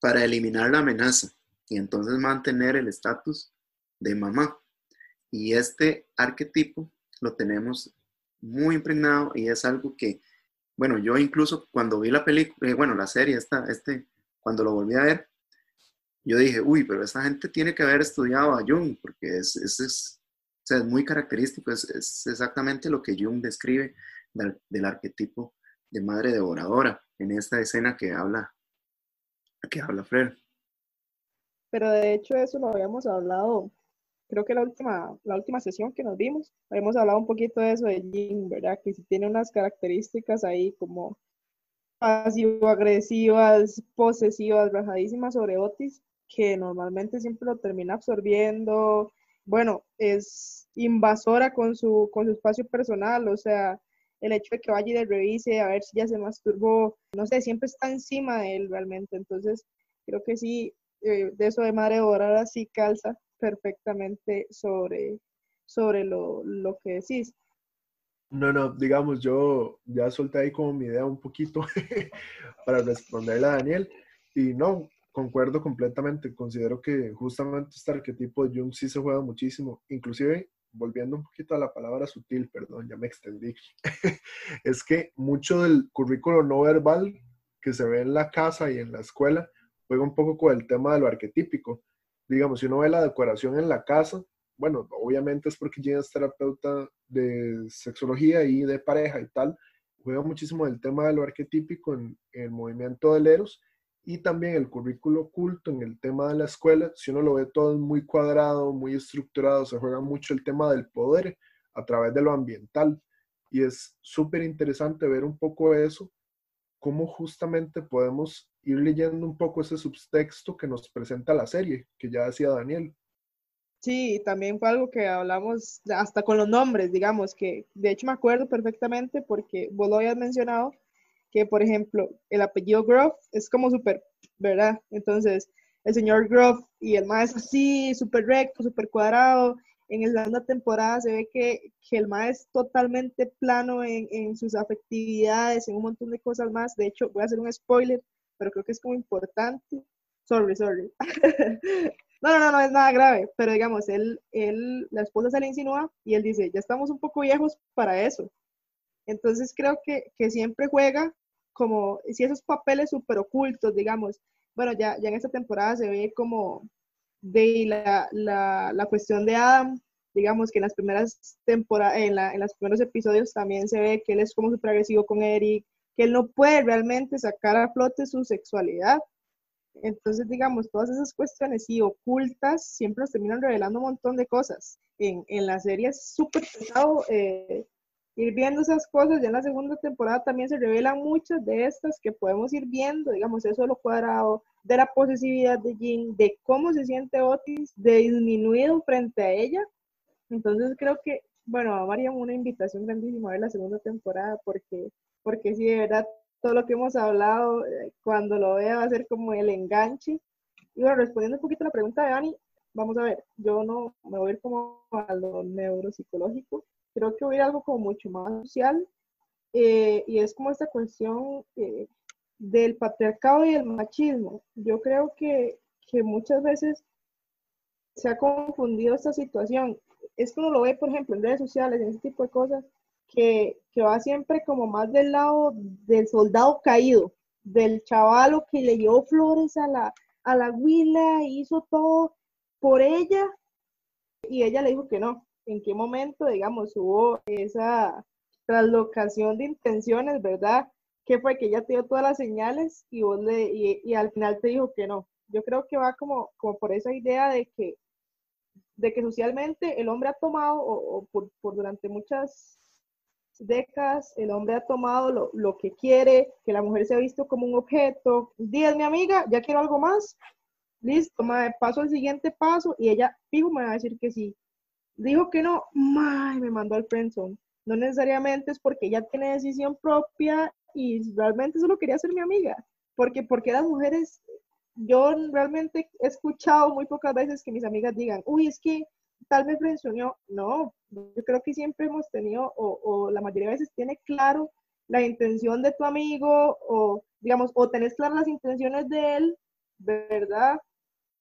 para eliminar la amenaza y entonces mantener el estatus de mamá. Y este arquetipo lo tenemos muy impregnado y es algo que, bueno, yo incluso cuando vi la película, eh, bueno, la serie, esta, este, cuando lo volví a ver, yo dije, uy, pero esta gente tiene que haber estudiado a Jung, porque es, es, es, muy característico, es, es, exactamente lo que Jung describe del, del arquetipo de madre devoradora en esta escena que habla, que habla Fred. Pero de hecho eso lo habíamos hablado, creo que la última, la última sesión que nos vimos, habíamos hablado un poquito de eso de Jin, ¿verdad? Que si tiene unas características ahí como pasivo-agresivas, posesivas, rajadísimas sobre Otis, que normalmente siempre lo termina absorbiendo. Bueno, es invasora con su, con su espacio personal, o sea, el hecho de que vaya y le revise a ver si ya se masturbó, no sé, siempre está encima de él realmente. Entonces, creo que sí, eh, de eso de madre dorada sí calza perfectamente sobre, sobre lo, lo que decís. No, no, digamos, yo ya solté ahí como mi idea un poquito [laughs] para responderle a Daniel y no, concuerdo completamente, considero que justamente este arquetipo de Jung sí se juega muchísimo, inclusive volviendo un poquito a la palabra sutil, perdón, ya me extendí, [laughs] es que mucho del currículo no verbal que se ve en la casa y en la escuela juega un poco con el tema de lo arquetípico. Digamos, si uno ve la decoración en la casa, bueno, obviamente es porque Gina es terapeuta de sexología y de pareja y tal, juega muchísimo el tema de lo arquetípico en, en el movimiento del Eros y también el currículo oculto en el tema de la escuela, si uno lo ve todo muy cuadrado, muy estructurado, se juega mucho el tema del poder a través de lo ambiental. Y es súper interesante ver un poco eso, cómo justamente podemos ir leyendo un poco ese subtexto que nos presenta la serie, que ya decía Daniel. Sí, también fue algo que hablamos hasta con los nombres, digamos, que de hecho me acuerdo perfectamente porque vos lo habías mencionado, que por ejemplo el apellido Groff es como súper, ¿verdad? Entonces, el señor Groff y el maestro así, súper recto, súper cuadrado, en la segunda temporada se ve que, que el ma es totalmente plano en, en, sus afectividades, en un montón de cosas más. De hecho, voy a hacer un spoiler, pero creo que es como importante. Sorry, sorry. [laughs] no, no, no, no es nada grave, pero digamos, él, él, la esposa se le insinúa y él dice, ya estamos un poco viejos para eso. Entonces creo que, que siempre juega como, si esos papeles súper ocultos, digamos, bueno, ya, ya en esta temporada se ve como de la, la, la, cuestión de Adam, digamos que en las primeras temporadas, en, la, en los primeros episodios también se ve que él es como súper agresivo con Eric, que él no puede realmente sacar a flote su sexualidad. Entonces, digamos, todas esas cuestiones y ocultas siempre nos terminan revelando un montón de cosas. En, en la serie es súper pesado eh, ir viendo esas cosas. Ya en la segunda temporada también se revelan muchas de estas que podemos ir viendo, digamos, eso de lo cuadrado, de la posesividad de Jean, de cómo se siente Otis, de disminuido frente a ella. Entonces creo que, bueno, María una invitación grandísima a ver la segunda temporada porque, porque sí, de verdad, todo lo que hemos hablado, eh, cuando lo vea va a ser como el enganche. Y bueno, respondiendo un poquito a la pregunta de Dani, vamos a ver, yo no me voy a ir como a lo neuropsicológico, creo que voy a ir algo como mucho más social, eh, y es como esta cuestión eh, del patriarcado y el machismo. Yo creo que, que, muchas veces se ha confundido esta situación. Es como lo ve, por ejemplo, en redes sociales, en ese tipo de cosas, que, que va siempre como más del lado del soldado caído, del chavalo que le dio flores a la, a la huila, hizo todo por ella y ella le dijo que no. ¿En qué momento, digamos, hubo esa traslocación de intenciones, verdad? que fue que ella te dio todas las señales y, al final te dijo que no. Yo creo que va como, por esa idea de que, socialmente el hombre ha tomado, o, por, durante muchas décadas, el hombre ha tomado lo, que quiere, que la mujer se ha visto como un objeto. Díaz, mi amiga, ya quiero algo más. Listo, paso al siguiente paso y ella, fijo, me va a decir que sí. Dijo que no, me mandó al friendzone. No necesariamente es porque ella tiene decisión propia y realmente solo quería ser mi amiga, porque porque las mujeres, yo realmente he escuchado muy pocas veces que mis amigas digan, uy, es que tal me frencionó, no, yo creo que siempre hemos tenido, o, o, la mayoría de veces tiene claro la intención de tu amigo, o digamos, o tenés claras las intenciones de él, ¿verdad?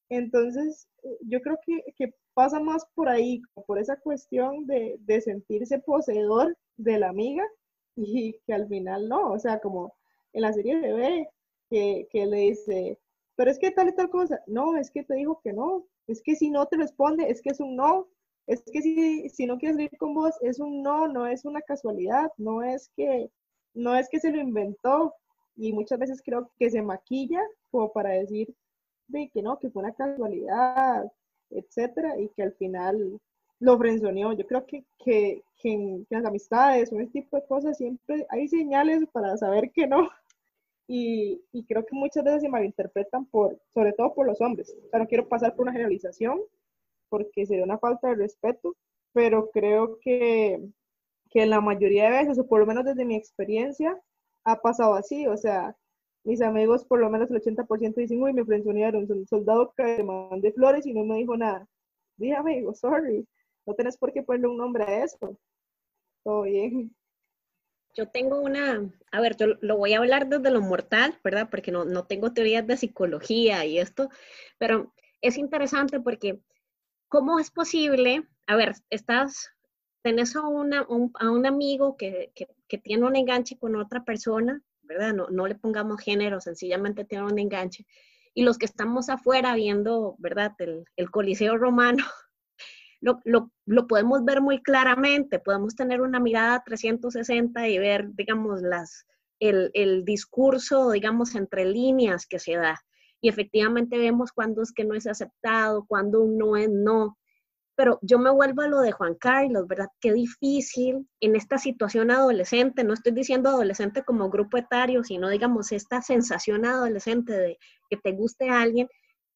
Entonces, yo creo que, que pasa más por ahí, por esa cuestión de, de sentirse poseedor de la amiga y que al final no, o sea, como en la serie se ve que, que le dice, pero es que tal y tal cosa, no, es que te dijo que no, es que si no te responde, es que es un no, es que si, si no quieres ir con vos, es un no, no es una casualidad, no es que, no es que se lo inventó, y muchas veces creo que se maquilla como para decir de que no, que fue una casualidad, etcétera, y que al final lo frenzoneó. Yo creo que, que, que, en, las amistades o ese tipo de cosas siempre hay señales para saber que no. Y, y, creo que muchas veces se malinterpretan por, sobre todo por los hombres. O no quiero pasar por una generalización porque sería una falta de respeto, pero creo que, que la mayoría de veces, o por lo menos desde mi experiencia, ha pasado así. O sea, mis amigos, por lo menos el 80% dicen, uy, me frenzonearon, un soldado que mandé flores y no me dijo nada. Dije, amigo, sorry. No tenés por qué ponerle un nombre a eso. Todo bien. Yo tengo una, a ver, yo lo voy a hablar desde lo mortal, ¿verdad? Porque no, no tengo teorías de psicología y esto, pero es interesante porque ¿cómo es posible? A ver, estás, tenés a, una, un, a un amigo que, que, que, tiene un enganche con otra persona, No, le pongamos género, sencillamente tiene un enganche. Y los que estamos afuera viendo, ¿verdad? El, el Coliseo Romano, [laughs] lo, lo, lo, podemos ver muy claramente, podemos tener una mirada 360 y ver, digamos, las, el, el discurso, digamos, entre líneas que se da. Y efectivamente vemos cuándo es que no es aceptado, cuándo no es no. Pero yo me vuelvo a lo de Juan Carlos, ¿verdad? Qué difícil en esta situación adolescente, no estoy diciendo adolescente como grupo etario, sino digamos esta sensación adolescente de que te guste a alguien,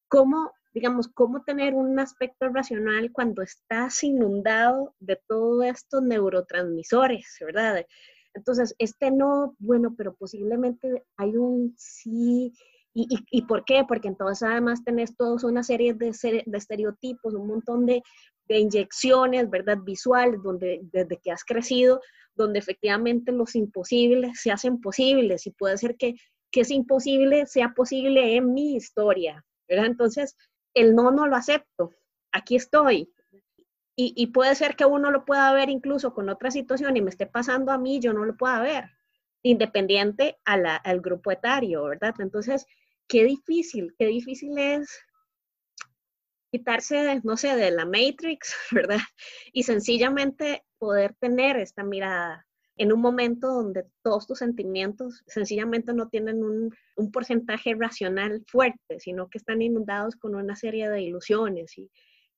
cómo, digamos, cómo tener un aspecto racional cuando estás inundado de todos estos neurotransmisores, ¿verdad? Entonces, este no, bueno, pero posiblemente hay un sí. ¿Y, y, por qué? Porque entonces además tenés toda una serie de, de estereotipos, un montón de, de, inyecciones, ¿verdad? Visuales, donde desde que has crecido, donde efectivamente los imposibles se hacen posibles y puede ser que, que es imposible sea posible en mi historia, ¿verdad? Entonces, el no no lo acepto, aquí estoy, y, puede ser que uno lo pueda ver incluso con otra situación y me esté pasando a mí, yo no lo pueda ver, independiente al grupo etario, ¿verdad? Entonces, qué difícil, qué difícil es quitarse, no sé, de la Matrix, [laughs] ¿verdad? Y sencillamente poder tener esta mirada en un momento donde todos tus sentimientos sencillamente no tienen un, un porcentaje racional fuerte, sino que están inundados con una serie de ilusiones y,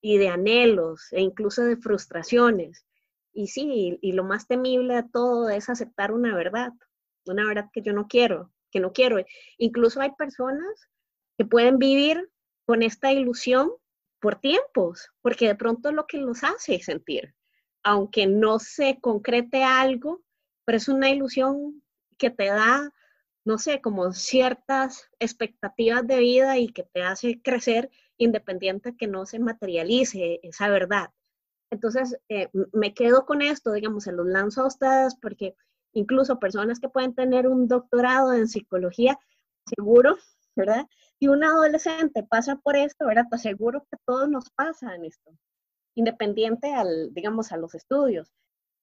y de anhelos e incluso de frustraciones. Y sí, y, lo más temible de todo es aceptar una verdad, una verdad que yo no quiero, que no quiero. Incluso hay personas que pueden vivir con esta ilusión por tiempos, porque de pronto lo que los hace sentir, aunque no se concrete algo, pero es una ilusión que te da, no sé, como ciertas expectativas de vida y que te hace crecer independiente que no se materialice esa verdad. Entonces, eh, me quedo con esto, digamos, se los lanzo a ustedes porque incluso personas que pueden tener un doctorado en psicología, seguro, ¿verdad? Y un adolescente pasa por esto, ¿verdad? Pues seguro que todos nos pasa en esto, independiente al, digamos, a los estudios.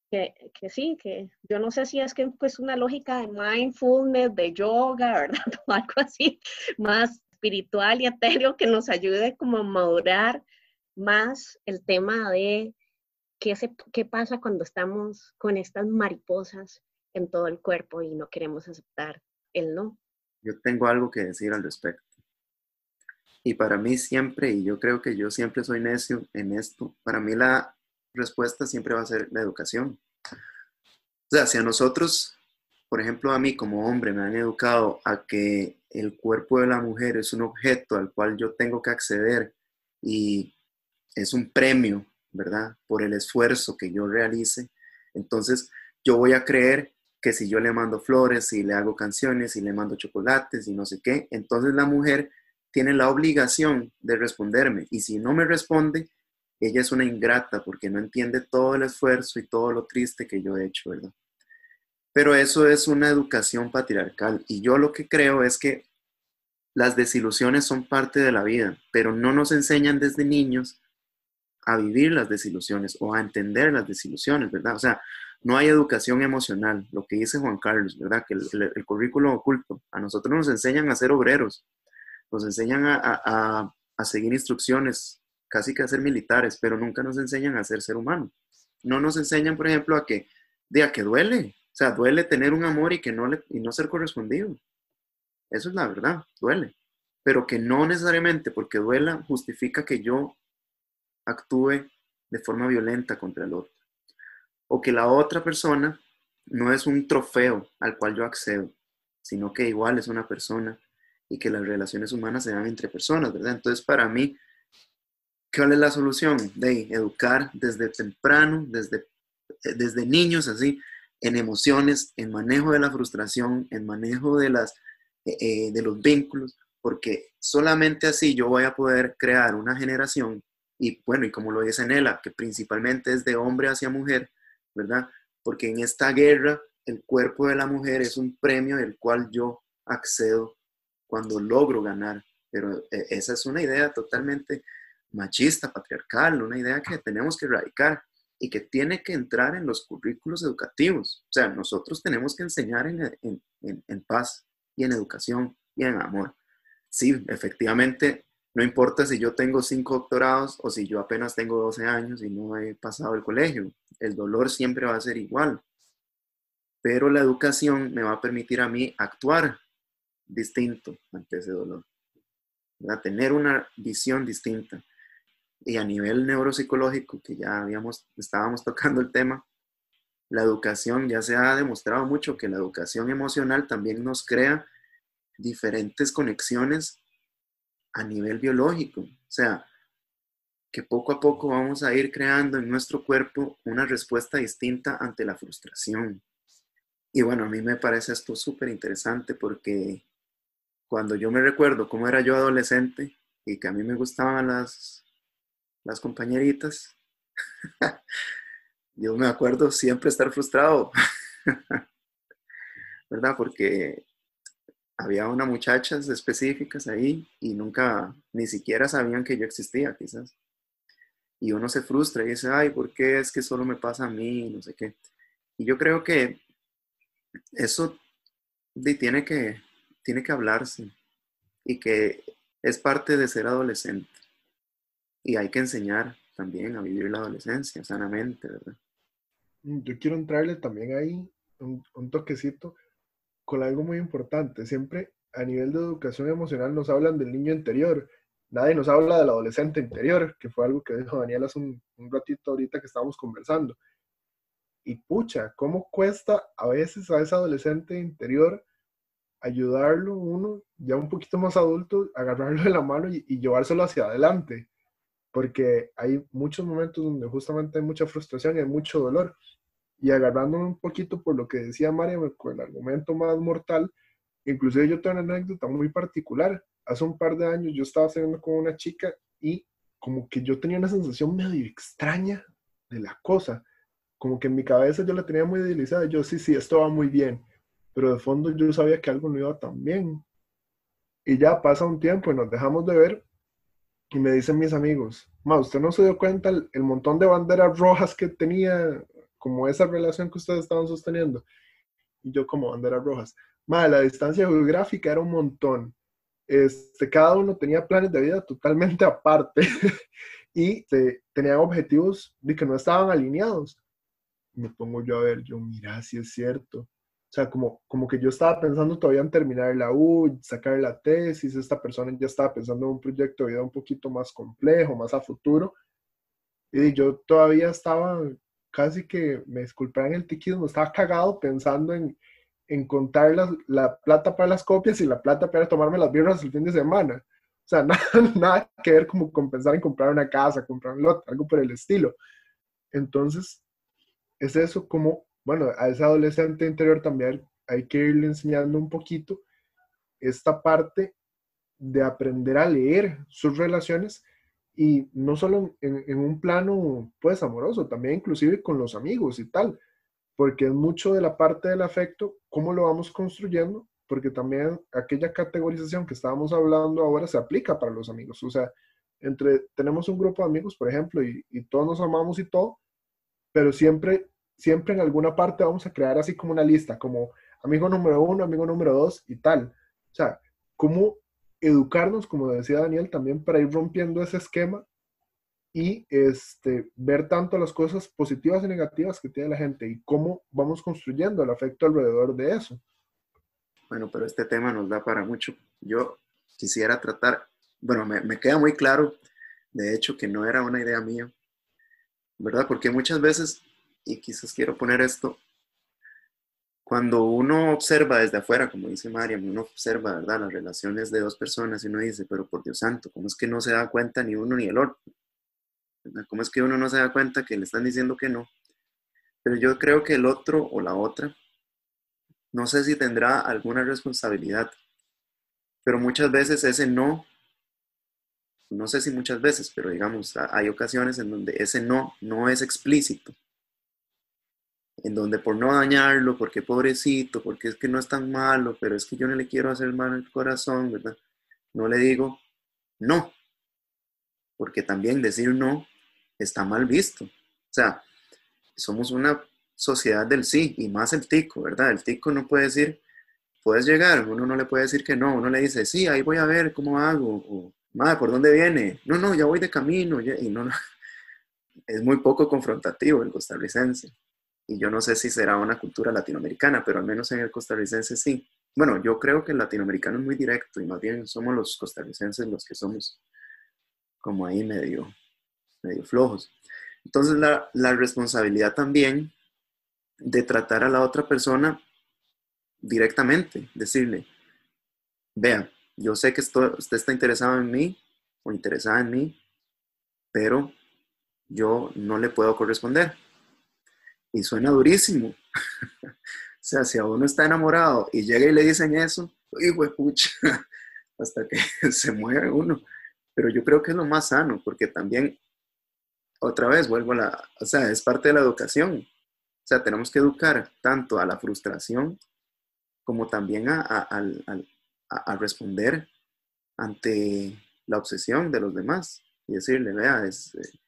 Que, que, sí, que yo no sé si es que es pues, una lógica de mindfulness, de yoga, ¿verdad? [laughs] Algo así, más espiritual y etéreo que nos ayude como a madurar más el tema de qué, se, qué pasa cuando estamos con estas mariposas en todo el cuerpo y no queremos aceptar el no. Yo tengo algo que decir al respecto. Y para mí siempre, y yo creo que yo siempre soy necio en esto, para mí la respuesta siempre va a ser la educación. O sea, si a nosotros, por ejemplo, a mí como hombre me han educado a que el cuerpo de la mujer es un objeto al cual yo tengo que acceder y es un premio, ¿verdad? Por el esfuerzo que yo realice. Entonces, yo voy a creer que si yo le mando flores, si le hago canciones, si le mando chocolates y no sé qué, entonces la mujer tiene la obligación de responderme. Y si no me responde, ella es una ingrata porque no entiende todo el esfuerzo y todo lo triste que yo he hecho, ¿verdad? Pero eso es una educación patriarcal y yo lo que creo es que las desilusiones son parte de la vida, pero no nos enseñan desde niños a vivir las desilusiones o a entender las desilusiones, ¿verdad? O sea, no hay educación emocional, lo que dice Juan Carlos, ¿verdad? Que el, currículo oculto, a nosotros nos enseñan a ser obreros, nos enseñan a, a seguir instrucciones, casi que a ser militares, pero nunca nos enseñan a ser ser humano. No nos enseñan, por ejemplo, a que, de a que duele, o sea, duele tener un amor y, que no, le, y no ser correspondido. Eso es la verdad, duele. Pero que no necesariamente porque duela justifica que yo actúe de forma violenta contra el otro. O que la otra persona no es un trofeo al cual yo accedo, sino que igual es una persona y que las relaciones humanas se dan entre personas, ¿verdad? Entonces, para mí, ¿cuál es la solución? De educar desde temprano, desde, desde niños, así, en emociones, en manejo de la frustración, en manejo de, las, eh, eh, de los vínculos, porque solamente así yo voy a poder crear una generación, y bueno, y como lo dice Nela, que principalmente es de hombre hacia mujer, ¿verdad? Porque en esta guerra el cuerpo de la mujer es un premio del cual yo accedo cuando logro ganar, pero eh, esa es una idea totalmente machista, patriarcal, una idea que tenemos que erradicar y que tiene que entrar en los currículos educativos. O sea, nosotros tenemos que enseñar en, paz y en educación y en amor. Sí, efectivamente, no importa si yo tengo cinco doctorados o si yo apenas tengo 12 años y no he pasado el colegio, el dolor siempre va a ser igual. Pero la educación me va a permitir a mí actuar distinto ante ese dolor, a tener una visión distinta. y a nivel neuropsicológico, que ya habíamos, estábamos tocando el tema, la educación, ya se ha demostrado mucho que la educación emocional también nos crea diferentes conexiones a nivel biológico. O sea, que poco a poco vamos a ir creando en nuestro cuerpo una respuesta distinta ante la frustración. Y bueno, a mí me parece esto súper interesante porque cuando yo me recuerdo cómo era yo adolescente y que a mí me gustaban las, las compañeritas, [laughs] yo me acuerdo siempre estar frustrado, [laughs] ¿verdad? Porque había unas muchachas específicas ahí y nunca, ni siquiera sabían que yo existía, quizás. Y uno se frustra y dice, ay, ¿por qué es que solo me pasa a mí? No sé qué. Y yo creo que eso tiene que, tiene que hablarse y que es parte de ser adolescente. Y hay que enseñar también a vivir la adolescencia sanamente, ¿verdad? Mm, yo quiero entrarle también ahí un, toquecito con algo muy importante. Siempre a nivel de educación emocional nos hablan del niño interior. Nadie nos habla del adolescente interior, que fue algo que dijo Daniel hace un, ratito ahorita que estábamos conversando. Y pucha, ¿cómo cuesta a veces a ese adolescente interior ayudarlo uno, ya un poquito más adulto, agarrarlo de la mano y, y llevárselo hacia adelante? Porque hay muchos momentos donde justamente hay mucha frustración y hay mucho dolor y agarrándome un poquito por lo que decía María, con el argumento más mortal, inclusive yo tengo una anécdota muy particular. Hace un par de años yo estaba saliendo con una chica y como que yo tenía una sensación medio extraña de la cosa. Como que en mi cabeza yo la tenía muy idealizada. Yo sí, sí, esto va muy bien. Pero de fondo yo sabía que algo no iba tan bien. Y ya pasa un tiempo y nos dejamos de ver. Y me dicen mis amigos, ma, ¿usted no se dio cuenta el, el montón de banderas rojas que tenía como esa relación que ustedes estaban sosteniendo. Y yo como banderas rojas. Madre, la distancia geográfica era un montón. Este, cada uno tenía planes de vida totalmente [laughs] aparte y se, tenían objetivos de que no estaban alineados. Me pongo yo a ver, yo, mira, si es cierto. O sea, como, como que yo estaba pensando todavía en terminar la U, sacar la tesis, esta persona ya estaba pensando en un proyecto de vida un poquito más complejo, más a futuro. Y yo todavía estaba casi que me disculparán el tiquismo, estaba cagado pensando en, en contar la, la, plata para las copias y la plata para tomarme las birras el fin de semana. O sea, [laughs] nada, nada que ver como compensar en comprar una casa, comprar un lote, algo por el estilo. Entonces, es eso como, bueno, a ese adolescente interior también hay que irle enseñando un poquito esta parte de aprender a leer sus relaciones y no solo en, un plano pues amoroso, también inclusive con los amigos y tal, porque es mucho de la parte del afecto, cómo lo vamos construyendo, porque también aquella categorización que estábamos hablando ahora se aplica para los amigos, o sea, entre, tenemos un grupo de amigos, por ejemplo, y, y todos nos amamos y todo, pero siempre, siempre en alguna parte vamos a crear así como una lista, como amigo número uno, amigo número dos y tal. O sea, cómo educarnos, como decía Daniel, también para ir rompiendo ese esquema y este, ver tanto las cosas positivas y negativas que tiene la gente y cómo vamos construyendo el afecto alrededor de eso. Bueno, pero este tema nos da para mucho. Yo quisiera tratar, bueno, me, me queda muy claro, de hecho, que no era una idea mía, ¿verdad? Porque muchas veces, y quizás quiero poner esto cuando uno observa desde afuera, como dice Mariam, uno observa, ¿verdad?, las relaciones de dos personas y uno dice, pero por Dios santo, ¿cómo es que no se da cuenta ni uno ni el otro? ¿Cómo es que uno no se da cuenta que le están diciendo que no? Pero yo creo que el otro o la otra, no sé si tendrá alguna responsabilidad, pero muchas veces ese no, no sé si muchas veces, pero digamos, hay ocasiones en donde ese no no es explícito en donde por no dañarlo, porque pobrecito, porque es que no es tan malo, pero es que yo no le quiero hacer mal al corazón, ¿verdad? No le digo no, porque también decir no está mal visto. O sea, somos una sociedad del sí, y más el tico, ¿verdad? El tico no puede decir, puedes llegar, uno no le puede decir que no, uno le dice, sí, ahí voy a ver cómo hago, o, madre, ¿por dónde viene? No, no, ya voy de camino, y no, no. [laughs] Es muy poco confrontativo el costarricense y yo no sé si será una cultura latinoamericana, pero al menos en el costarricense sí. Bueno, yo creo que el latinoamericano es muy directo y más bien somos los costarricenses los que somos como ahí medio, medio flojos. Entonces la, la responsabilidad también de tratar a la otra persona directamente, decirle, vea, yo sé que usted está interesado en mí o interesada en mí, pero yo no le puedo corresponder. Y suena durísimo. [laughs] o sea, si a uno está enamorado y llega y le dicen eso, uy, pucha, [laughs] hasta que [laughs] se mueve uno. Pero yo creo que es lo más sano, porque también, otra vez, vuelvo a la, o sea, es parte de la educación. O sea, tenemos que educar tanto a la frustración como también a, a responder ante la obsesión de los demás y decirle, vea, es, eh,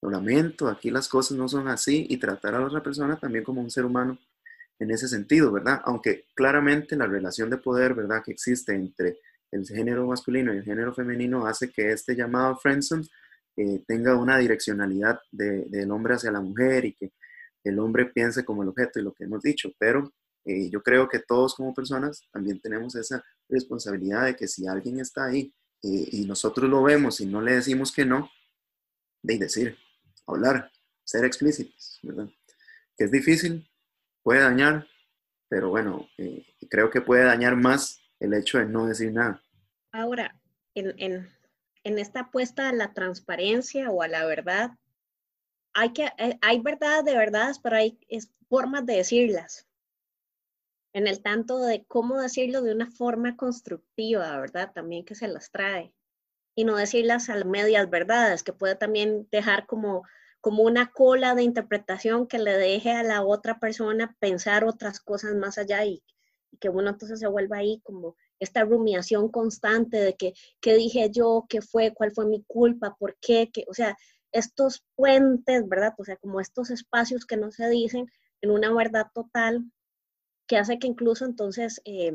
lo lamento, aquí las cosas no son así y tratar a la otra persona también como un ser humano en ese sentido, ¿verdad? Aunque claramente la relación de poder, ¿verdad?, que existe entre el género masculino y el género femenino hace que este llamado friendzone eh, tenga una direccionalidad del hombre hacia la mujer y que el hombre piense como el objeto y lo que hemos dicho, pero eh, yo creo que todos como personas también tenemos esa responsabilidad de que si alguien está ahí eh, y nosotros lo vemos y no le decimos que no, de decir, hablar, ser explícitos, ¿verdad? Que es difícil, puede dañar, pero bueno, eh, creo que puede dañar más el hecho de no decir nada. Ahora, en, esta apuesta a la transparencia o a la verdad, hay, que, eh, hay verdades de verdades, pero hay formas de decirlas. En el tanto de cómo decirlo de una forma constructiva, ¿verdad? También que se las trae. Y no decirlas a medias verdades, que puede también dejar como como una cola de interpretación que le deje a la otra persona pensar otras cosas más allá y, que uno entonces se vuelva ahí como esta rumiación constante de que, ¿qué dije yo? ¿Qué fue? ¿Cuál fue mi culpa? ¿Por qué? o sea, estos puentes, ¿verdad? O sea, como estos espacios que no se dicen en una verdad total que hace que incluso entonces eh,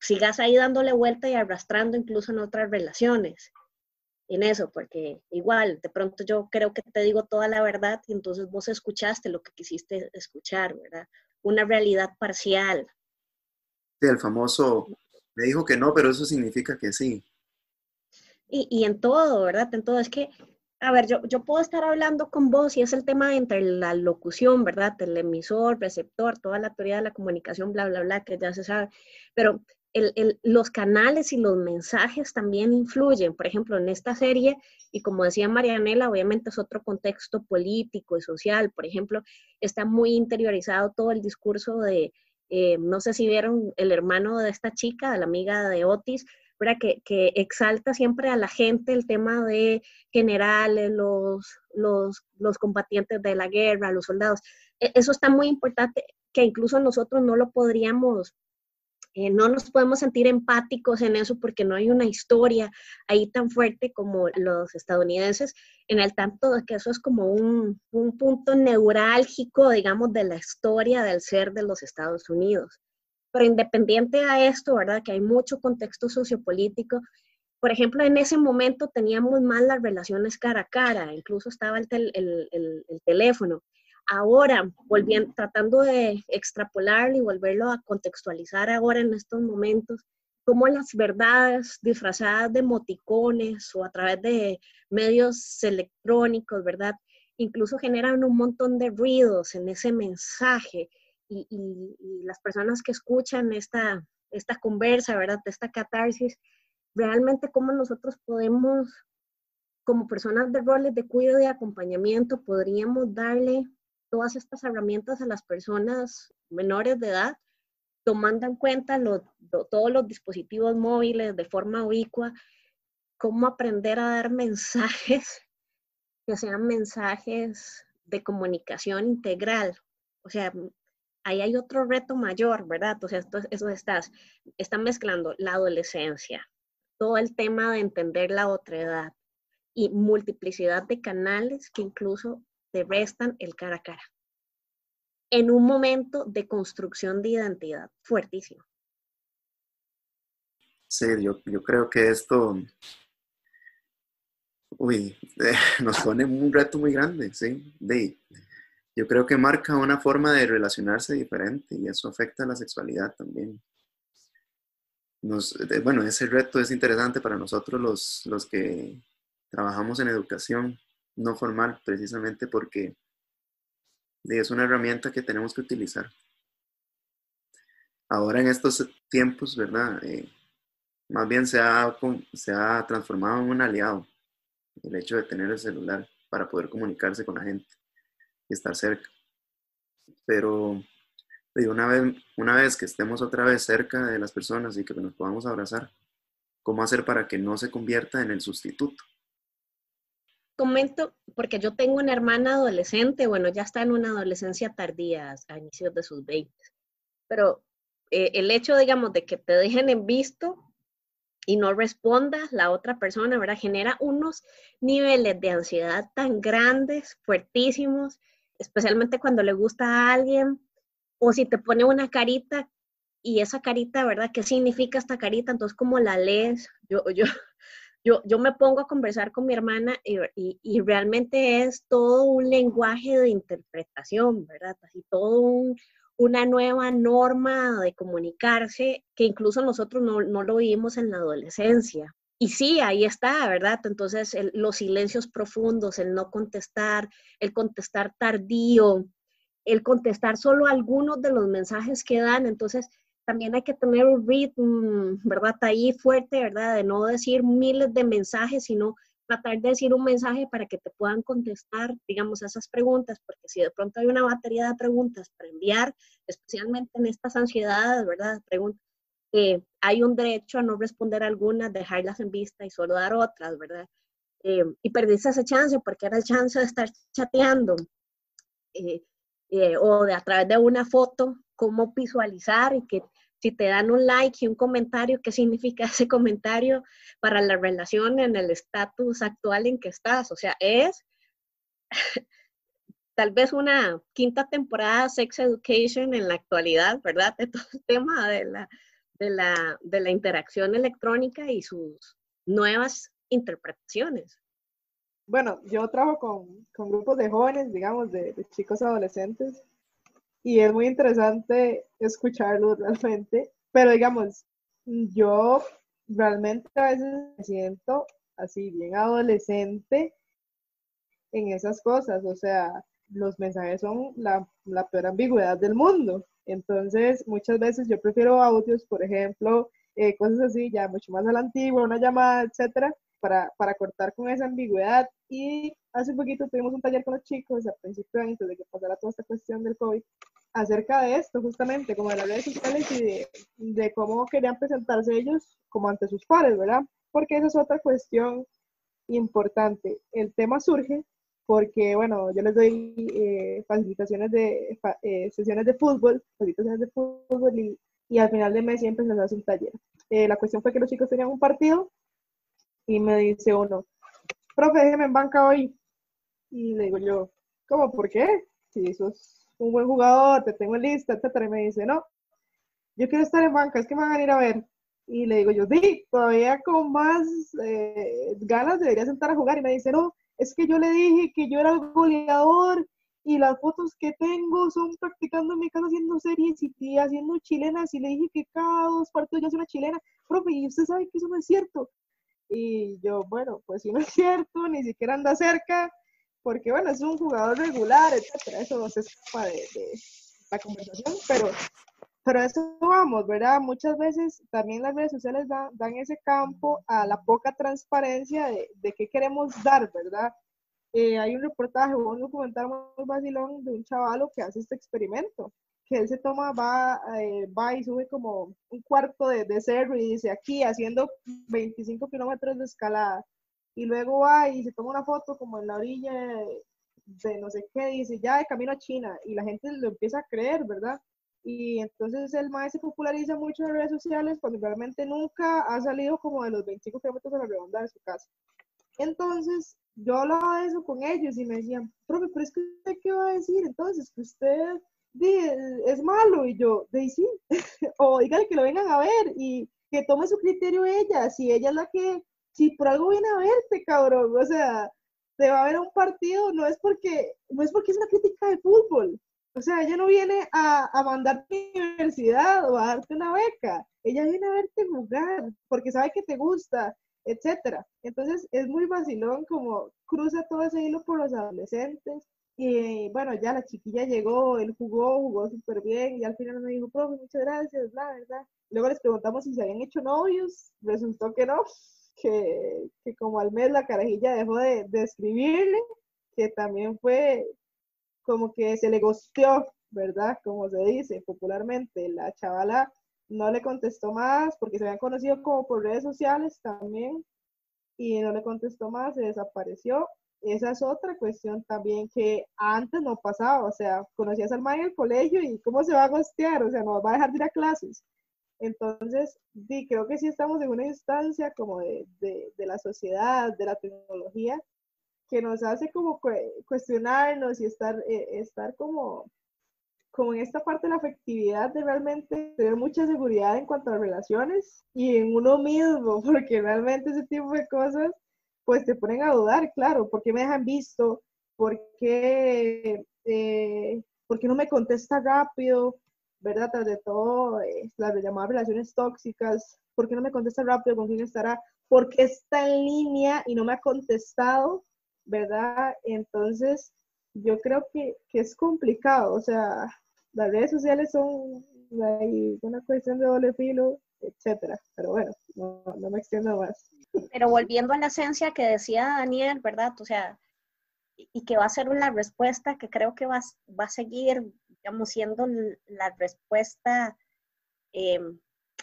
sigas ahí dándole vuelta y arrastrando incluso en otras relaciones en eso, porque igual, de pronto yo creo que te digo toda la verdad y entonces vos escuchaste lo que quisiste escuchar, ¿verdad? Una realidad parcial. Sí, el famoso, me dijo que no, pero eso significa que sí. Y, y en todo, ¿verdad? En todo, es que, a ver, yo, yo puedo estar hablando con vos y es el tema entre la locución, ¿verdad? El emisor, receptor, toda la teoría de la comunicación, bla, bla, bla, que ya se sabe, pero los canales y los mensajes también influyen. Por ejemplo, en esta serie, y como decía Marianela, obviamente es otro contexto político y social. Por ejemplo, está muy interiorizado todo el discurso de, eh, no sé si vieron el hermano de esta chica, la amiga de Otis, Que, que, exalta siempre a la gente el tema de generales, los, los, los combatientes de la guerra, los soldados. E, eso está muy importante, que incluso nosotros no lo podríamos eh, no nos podemos sentir empáticos en eso porque no hay una historia ahí tan fuerte como los estadounidenses, en el tanto de que eso es como un, un punto neurálgico, digamos, de la historia del ser de los Estados Unidos. Pero independiente a esto, ¿verdad? Que hay mucho contexto sociopolítico. Por ejemplo, en ese momento teníamos más las relaciones cara a cara, incluso estaba el, el, el, el teléfono ahora, volviendo, tratando de extrapolarlo y volverlo a contextualizar ahora en estos momentos, cómo las verdades disfrazadas de moticones o a través de medios electrónicos, ¿verdad? Incluso generan un montón de ruidos en ese mensaje y, las personas que escuchan esta, esta conversa, ¿verdad? Esta catarsis, realmente cómo nosotros podemos, como personas de roles de cuidado y acompañamiento, podríamos darle todas estas herramientas a las personas menores de edad, tomando en cuenta todos los dispositivos móviles de forma ubicua, cómo aprender a dar mensajes [laughs] que sean mensajes de comunicación integral. O sea, ahí hay otro reto mayor, ¿verdad? O sea, esto, eso estás, está mezclando la adolescencia, todo el tema de entender la otra edad y multiplicidad de canales que incluso te restan el cara a cara. En un momento de construcción de identidad fuertísimo. Sí, yo, creo que esto, uy, [laughs] nos pone un reto muy grande, ¿sí? De, yo creo que marca una forma de relacionarse diferente y eso afecta a la sexualidad también. Nos, bueno, ese reto es interesante para nosotros los, los que trabajamos en educación no formal precisamente porque es una herramienta que tenemos que utilizar. Ahora en estos tiempos, ¿verdad? Eh, más bien se ha, se ha transformado en un aliado el hecho de tener el celular para poder comunicarse con la gente y estar cerca. Pero una vez, una vez que estemos otra vez cerca de las personas y que nos podamos abrazar, ¿cómo hacer para que no se convierta en el sustituto? Comento, porque yo tengo una hermana adolescente, bueno, ya está en una adolescencia tardía, a inicios de sus 20, pero eh, el hecho, digamos, de que te dejen en visto y no responda la otra persona, ¿verdad? Genera unos niveles de ansiedad tan grandes, fuertísimos, especialmente cuando le gusta a alguien, o si te pone una carita y esa carita, ¿verdad? ¿Qué significa esta carita? Entonces, ¿cómo la lees? Yo, yo, yo, yo me pongo a conversar con mi hermana y, y, realmente es todo un lenguaje de interpretación, ¿verdad? Así todo un, una nueva norma de comunicarse que incluso nosotros no, lo vimos en la adolescencia. Y sí, ahí está, ¿verdad? Entonces, los silencios profundos, el no contestar, el contestar tardío, el contestar solo algunos de los mensajes que dan. Entonces, también hay que tener un ritmo, ¿verdad? Ahí fuerte, ¿verdad? De no decir miles de mensajes, sino tratar de decir un mensaje para que te puedan contestar, digamos, esas preguntas, porque si de pronto hay una batería de preguntas para enviar, especialmente en estas ansiedades, ¿verdad? Preguntas, eh, hay un derecho a no responder algunas, dejarlas en vista y solo dar otras, ¿verdad? Eh, y perdiste ese chance porque era el chance de estar chateando eh, o de a través de una foto, cómo visualizar y que si te dan un like y un comentario, ¿qué significa [laughs] ese comentario para la relación en el estatus actual en que estás? O sea, es [laughs] tal vez una quinta temporada Sex Education en la actualidad, ¿verdad? De todo el tema de la, de la, de la interacción electrónica y sus nuevas interpretaciones. Bueno, yo trabajo con, con grupos de jóvenes, digamos, de, de chicos adolescentes, y es muy interesante escucharlo realmente, pero digamos, yo realmente a veces me siento así bien adolescente en esas cosas, o sea, los mensajes son la, peor ambigüedad del mundo. Entonces, muchas veces yo prefiero audios, por ejemplo, eh, cosas así, ya mucho más a la antigua, una llamada, etcétera, para, para cortar con esa ambigüedad. Y hace poquito tuvimos un taller con los chicos, a principio antes de que pasara toda esta cuestión del COVID, acerca de esto, justamente, como de las redes sociales y de, de, cómo querían presentarse ellos como ante sus pares, ¿verdad? Porque esa es otra cuestión importante. El tema surge porque, bueno, yo les doy eh, facilitaciones de eh, sesiones de fútbol, facilitaciones de fútbol y, y, al final de mes siempre se les hace un taller. Eh, la cuestión fue que los chicos tenían un partido y me dice uno, profe, déjeme en banca hoy. Y le digo yo, ¿cómo? ¿Por qué? Si sos un buen jugador, te tengo en lista, etcétera, y me dice, no, yo quiero estar en banca, es que me van a ir a ver. Y le digo yo, sí, todavía con más eh, ganas debería sentar a jugar. Y me dice, no, es que yo le dije que yo era el goleador y las fotos que tengo son practicando en mi casa haciendo series y, haciendo chilenas. Y le dije que cada dos partidos yo soy una chilena. Profe, y usted sabe que eso no es cierto. Y yo, bueno, pues si no es [laughs] cierto, ni siquiera anda cerca porque bueno, es un jugador regular, etcétera, eso no se escapa de, la conversación, pero, pero eso vamos, ¿verdad? Muchas veces también las redes sociales dan, dan ese campo a la poca transparencia de, de qué queremos dar, ¿verdad? Eh, hay un reportaje o un documental muy vacilón de un chavalo que hace este experimento, que él se toma, va, eh, va y sube como un cuarto de, de cerro y dice aquí haciendo 25 kilómetros de escalada y luego va y se toma una foto como en la orilla de, no sé qué, dice ya de camino a China y la gente lo empieza a creer, ¿verdad? Y entonces el maestro se populariza mucho en redes sociales cuando realmente nunca ha salido como de los 25 kilómetros de la redonda de su casa. Entonces yo hablaba de eso con ellos y me decían, profe, pero es que usted qué va a decir entonces, que usted es malo y yo, de sí, [laughs] o dígale que lo vengan a ver y que tome su criterio ella, si ella es la que si por algo viene a verte, cabrón, o sea, te va a ver a un partido, no es porque, no es porque es una crítica de fútbol, o sea, ella no viene a, a mandarte a la universidad o a darte una beca, ella viene a verte jugar, porque sabe que te gusta, etcétera. Entonces es muy vacilón como cruza todo ese hilo por los adolescentes. Y bueno, ya la chiquilla llegó, él jugó, jugó súper bien y al final me dijo, profe, muchas gracias, la verdad. Luego les preguntamos si se habían hecho novios, resultó que no, [laughs] que, que como al mes la carajilla dejó de, de escribirle, que también fue como que se le gosteó, ¿verdad? Como se dice popularmente, la chavala no le contestó más porque se habían conocido como por redes sociales también y no le contestó más, se desapareció. Esa es otra cuestión también que antes no pasaba, o sea, conocías al maestro en el colegio y cómo se va a gostear, o sea, no va a dejar de ir a clases. Entonces, sí, creo que sí estamos en una instancia como de, de, de la sociedad, de la tecnología, que nos hace como cuestionarnos y estar, eh, estar como como en esta parte de la afectividad de realmente tener mucha seguridad en cuanto a relaciones y en uno mismo, [laughs] porque realmente ese tipo de cosas pues te ponen a dudar, claro, ¿por qué me dejan visto? ¿Por qué, eh, ¿por qué no me contesta rápido? ¿Verdad? Tras de todo, eh, las llamadas relaciones tóxicas, ¿por qué no me contesta rápido? ¿Con quién estará? ¿Por qué está en línea y no me ha contestado? ¿Verdad? Entonces, yo creo que, que es complicado, o sea, las redes sociales son una cuestión de doble filo, etcétera. Pero bueno, no, me extiendo más. Pero volviendo a la esencia que decía Daniel, ¿verdad? O sea, y que va a ser una respuesta que creo que va, va a seguir, digamos, siendo la respuesta em,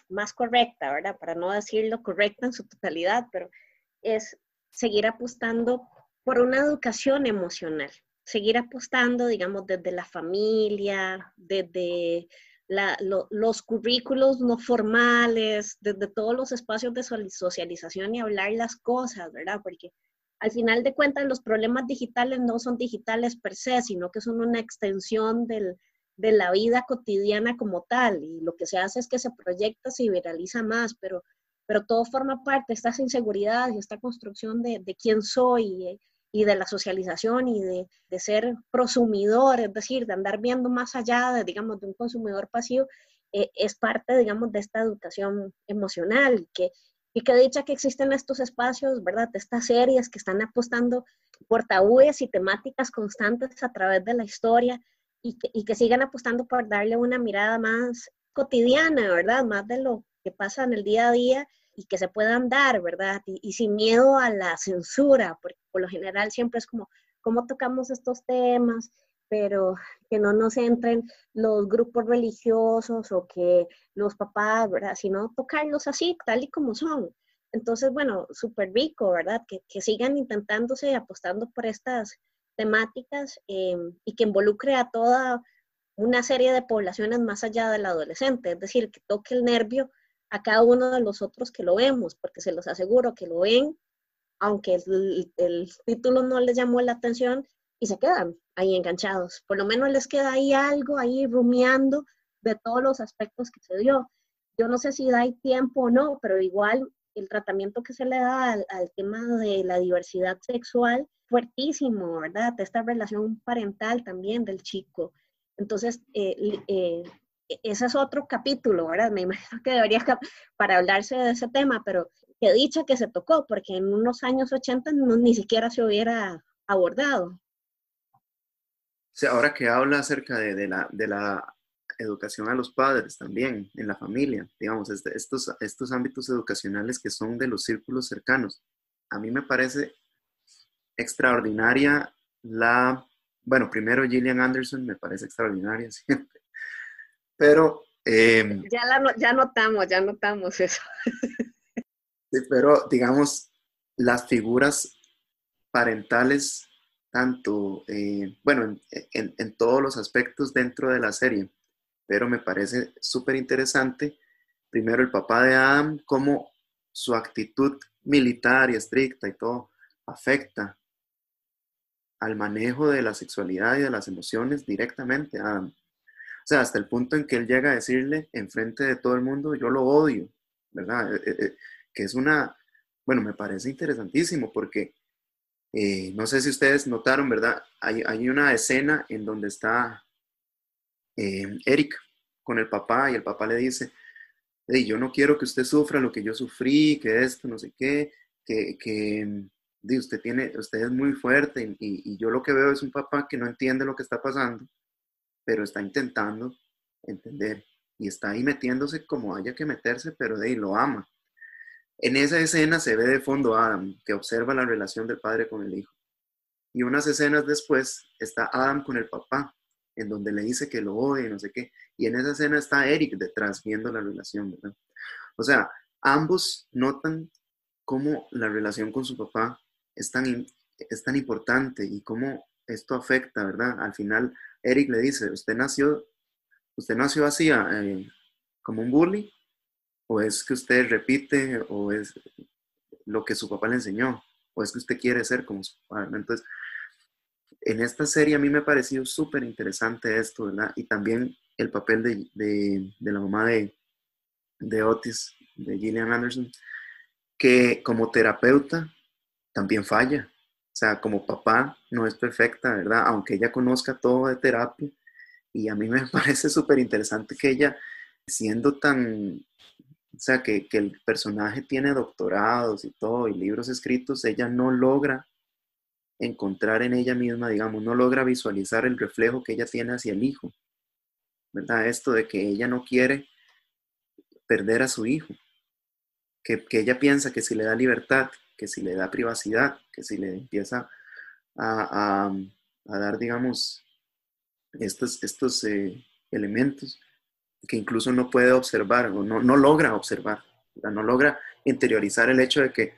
más correcta, ¿verdad? Para no decirlo correcta en su totalidad, pero es seguir apostando por una educación emocional, seguir apostando, digamos, desde la familia, desde los currículos no formales, desde todos los espacios de socialización y hablar las cosas, ¿verdad? Porque al final de cuentas los problemas digitales no son digitales per se, sino que son una extensión de la vida cotidiana como tal. Y lo que se hace es que se proyecta, se viraliza más, pero, pero todo forma parte, estas inseguridades y esta construcción de, de quién soy. Eh, y de la socialización y de, de, ser prosumidor, es decir, de andar viendo más allá de, digamos, de un consumidor pasivo, eh, es parte, digamos, de esta educación emocional, que, y que dicha que existen estos espacios, ¿verdad? Estas series que están apostando por tabúes y temáticas constantes a través de la historia y que, y que sigan apostando por darle una mirada más cotidiana, ¿verdad? Más de lo que pasa en el día a día y que se puedan dar, ¿verdad? Y, sin miedo a la censura, porque por lo general siempre es como, ¿cómo tocamos estos temas? pero que no nos entren los grupos religiosos o que los papás, ¿verdad? Sino tocarlos así, tal y como son. Entonces, bueno, súper rico, ¿verdad? Que, que, sigan intentándose y apostando por estas temáticas em, y que involucre a toda una serie de poblaciones más allá del adolescente, es decir, que toque el nervio a cada uno de los otros que lo vemos, porque se los aseguro que lo ven, aunque el, título no les llamó la atención y se quedan ahí enganchados. Por lo menos les queda ahí algo, ahí rumiando de todos los aspectos que se dio. Yo no sé si da tiempo o no, pero igual el tratamiento que se le da al, tema de la diversidad sexual, fuertísimo, ¿verdad? Esta relación parental también del chico. Entonces, eh, eh, ese es otro capítulo, ¿verdad? Me imagino que debería para hablarse de ese tema, pero qué dicha que se tocó, porque en unos años 80 no, ni siquiera se hubiera abordado. Sí, ahora que habla acerca de, la, de la educación a los padres también, en la familia, digamos, este, estos, estos ámbitos educacionales que son de los círculos cercanos. A mí me parece extraordinaria la, bueno, primero Gillian Anderson me parece extraordinaria [laughs] siempre, pero... Em, ya, ya notamos, ya notamos eso. sí, pero digamos, las figuras parentales, tanto, eh, bueno, en, en, todos los aspectos dentro de la serie, pero me parece súper interesante, primero el papá de Adam, cómo su actitud militar y estricta y todo afecta al manejo de la sexualidad y de las emociones directamente a Adam. O sea, hasta el punto en que él llega a decirle enfrente de todo el mundo, yo lo odio, ¿verdad? Eh, eh, eh, que es una, bueno, me parece interesantísimo porque no sé si ustedes notaron, ¿verdad? Hay, hay una escena en donde está Eric con el papá y el papá le dice, hey, yo no quiero que usted sufra lo que yo sufrí, que esto, no sé qué, que, que usted, tiene, usted es muy fuerte y, y, yo lo que veo es un papá que no entiende lo que está pasando, pero está intentando entender y está ahí metiéndose como haya que meterse, pero de ahí lo ama. En esa escena se ve de fondo Adam, que observa la relación del padre con el hijo. Y unas escenas después está Adam con el papá, en donde le dice que lo odia no sé qué. Y en esa escena está Eric detrás viendo la relación, ¿verdad? O sea, ambos notan cómo la relación con su papá es tan, es tan importante y cómo esto afecta, ¿verdad? Al final, Eric le dice, usted nació, usted nació así, eh, como un bully, o es que usted repite, o es lo que su papá le enseñó, o es que usted quiere ser como su papá. Entonces, en esta serie a mí me ha parecido súper interesante esto, ¿verdad? Y también el papel de, de, de la mamá de, de Otis, de Gillian Anderson, que como terapeuta también falla. O sea, como papá no es perfecta, ¿verdad? Aunque ella conozca todo de terapia. Y a mí me [laughs] parece súper interesante que ella, siendo tan, o sea, que, que, el personaje tiene doctorados y todo, y libros escritos, ella no logra encontrar en ella misma, digamos, no logra visualizar el reflejo que ella tiene hacia el hijo, ¿verdad? Esto de que ella no quiere perder a su hijo, que, ella piensa que si le da libertad, que si le da privacidad, que si le empieza a, dar, digamos, estos, estos eh, elementos que incluso no puede observar o no, no logra observar, no logra interiorizar el hecho de que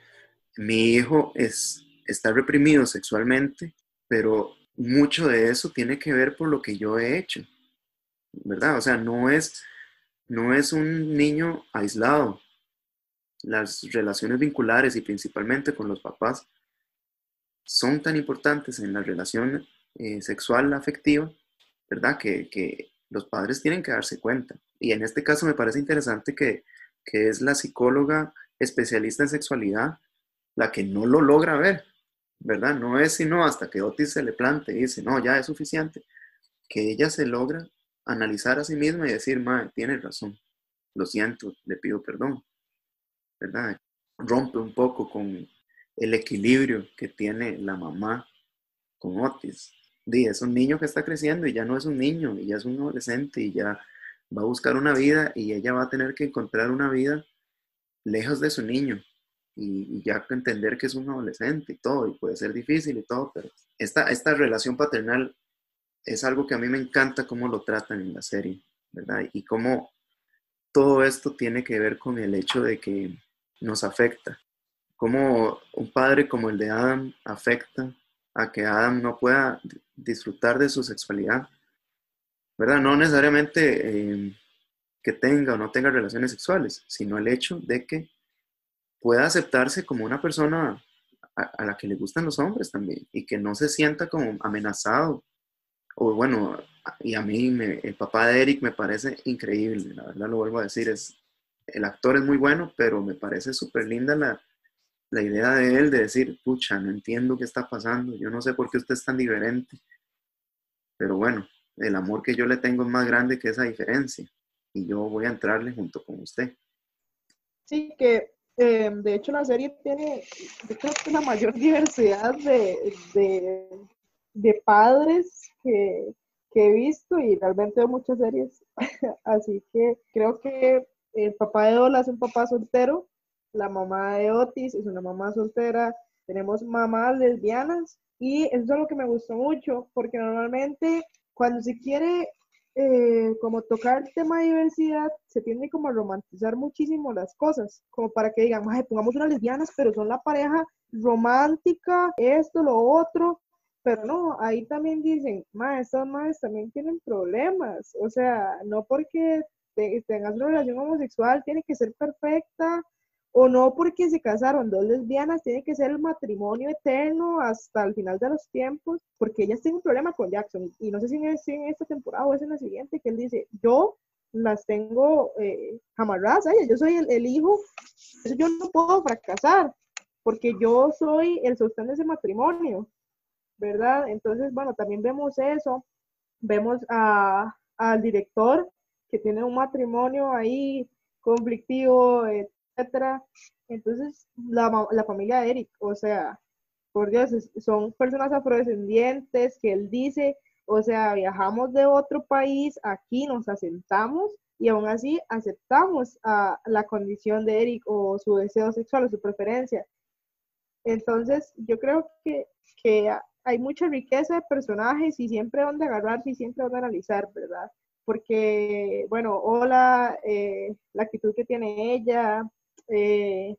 mi hijo es, está reprimido sexualmente, pero mucho de eso tiene que ver por lo que yo he hecho, ¿verdad? O sea, no es no es un niño aislado. Las relaciones vinculares y principalmente con los papás son tan importantes en la relación eh, sexual afectiva, ¿verdad? Que, los padres tienen que darse cuenta. Y en este caso me parece interesante que, que es la psicóloga especialista en sexualidad la que no lo logra ver, ¿verdad? No es sino hasta que Otis se le plante y dice, no, ya es suficiente, que ella se logra analizar a sí misma y decir, madre, tiene razón, lo siento, le pido perdón, ¿verdad? Rompe un poco con el equilibrio que tiene la mamá con Otis. Dí, es un niño que está creciendo y ya no es un niño, y ya es un adolescente y ya va a buscar una vida y ella va a tener que encontrar una vida lejos de su niño y, ya entender que es un adolescente y todo, y puede ser difícil y todo, pero esta, esta relación paternal es algo que a mí me encanta cómo lo tratan en la serie, ¿verdad? Y cómo todo esto tiene que ver con el hecho de que nos afecta. Cómo un padre como el de Adam afecta a que Adam no pueda disfrutar de su sexualidad, ¿verdad? No necesariamente eh, que tenga o no tenga relaciones sexuales, sino el hecho de que pueda aceptarse como una persona a, a la que le gustan los hombres también y que no se sienta como amenazado o bueno, y a mí el papá de Eric me parece increíble, la verdad lo vuelvo a decir, es, el actor es muy bueno, pero me parece súper linda la, la idea de él de decir, pucha, no entiendo qué está pasando, yo no sé por qué usted es tan diferente, pero bueno, el amor que yo le tengo es más grande que esa diferencia y yo voy a entrarle junto con usted. Sí, que eh, de hecho la serie tiene, yo creo que la mayor [laughs] diversidad de, de, de padres que, he visto y realmente veo muchas series. [laughs] Así que creo que el papá de Ola es un papá soltero, la mamá de Otis es una mamá soltera, tenemos mamás lesbianas y eso es algo que me gustó mucho porque normalmente cuando se quiere eh, como tocar el tema de diversidad, se tiende como a romantizar muchísimo las cosas, como para que digan, pongamos unas lesbianas, pero son la pareja romántica, esto, lo otro, pero no, ahí también dicen, ma, estas madres también tienen problemas, o sea, no porque tengas una relación homosexual tiene que ser perfecta, o no porque se casaron dos lesbianas tiene que ser el matrimonio eterno hasta el final de los tiempos, porque ellas tienen un problema con Jackson, y no sé si es en esta temporada o es en la siguiente, que él dice, yo las tengo eh, amarradas yo soy el, el hijo, eso yo no puedo fracasar, porque yo soy el sostén de ese matrimonio. ¿verdad? Entonces, bueno, también vemos eso, vemos a, al director que tiene un matrimonio ahí conflictivo, etcétera, Entonces, la, la familia de Eric, o sea, por Dios, son personas afrodescendientes que él dice, o sea, viajamos de otro país, aquí nos asentamos y aún así aceptamos a la condición de Eric o su deseo sexual o su preferencia. Entonces, yo creo que, que hay mucha riqueza de personajes y siempre donde agarrarse y siempre donde analizar, ¿verdad? Porque, bueno, hola, eh, la actitud que tiene ella, eh,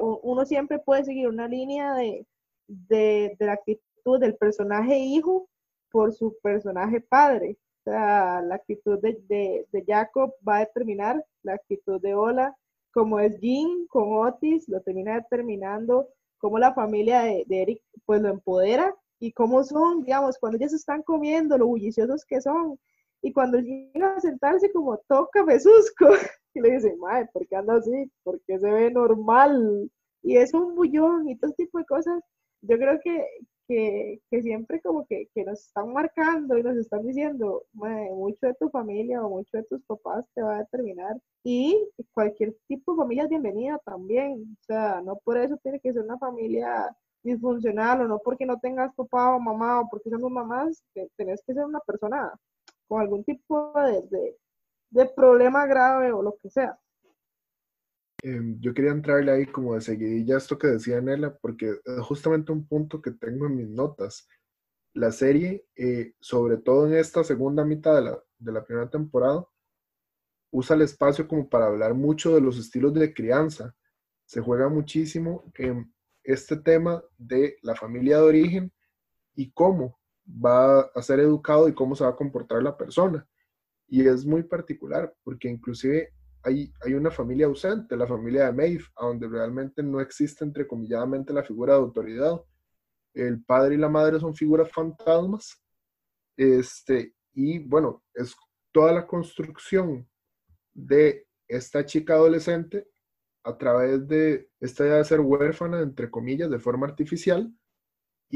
uno siempre puede seguir una línea de, de, la actitud del personaje hijo por su personaje padre. O la actitud de, de, Jacob va a determinar la actitud de Ola, como es Jean con Otis, lo termina determinando cómo la familia de, Eric pues lo empodera y cómo son, digamos, cuando ellos están comiendo, lo bulliciosos que son. Y cuando llegan a sentarse como toca Besusco, [laughs] y le dice, madre, ¿por qué anda así? ¿Por qué se ve normal? Y es un bullón y todo tipo de cosas yo creo que, que, siempre como que, nos están marcando y nos están diciendo, mucho de tu familia o mucho de tus papás te va a determinar. Y cualquier tipo de familia es bienvenida también. O sea, no por eso tiene que ser una familia disfuncional o no porque no tengas papá o mamá o porque somos mamás, que tenés que ser una persona con algún tipo de, de problema grave o lo que sea. Em, yo quería entrarle ahí como de seguidilla esto que decía Nela, porque es justamente un punto que tengo en mis notas. La serie, eh, sobre todo en esta segunda mitad de la, de la primera temporada, usa el espacio como para hablar mucho de los estilos de crianza. Se juega muchísimo en este tema de la familia de origen y cómo va a ser educado y cómo se va a comportar la persona. Y es muy particular, porque inclusive hay, una familia ausente, la familia de Maeve, donde realmente no existe entrecomilladamente la figura de autoridad. El padre y la madre son figuras fantasmas. Este, y bueno, es toda la construcción de esta chica adolescente a través de esta idea de ser huérfana, entre comillas, de forma artificial.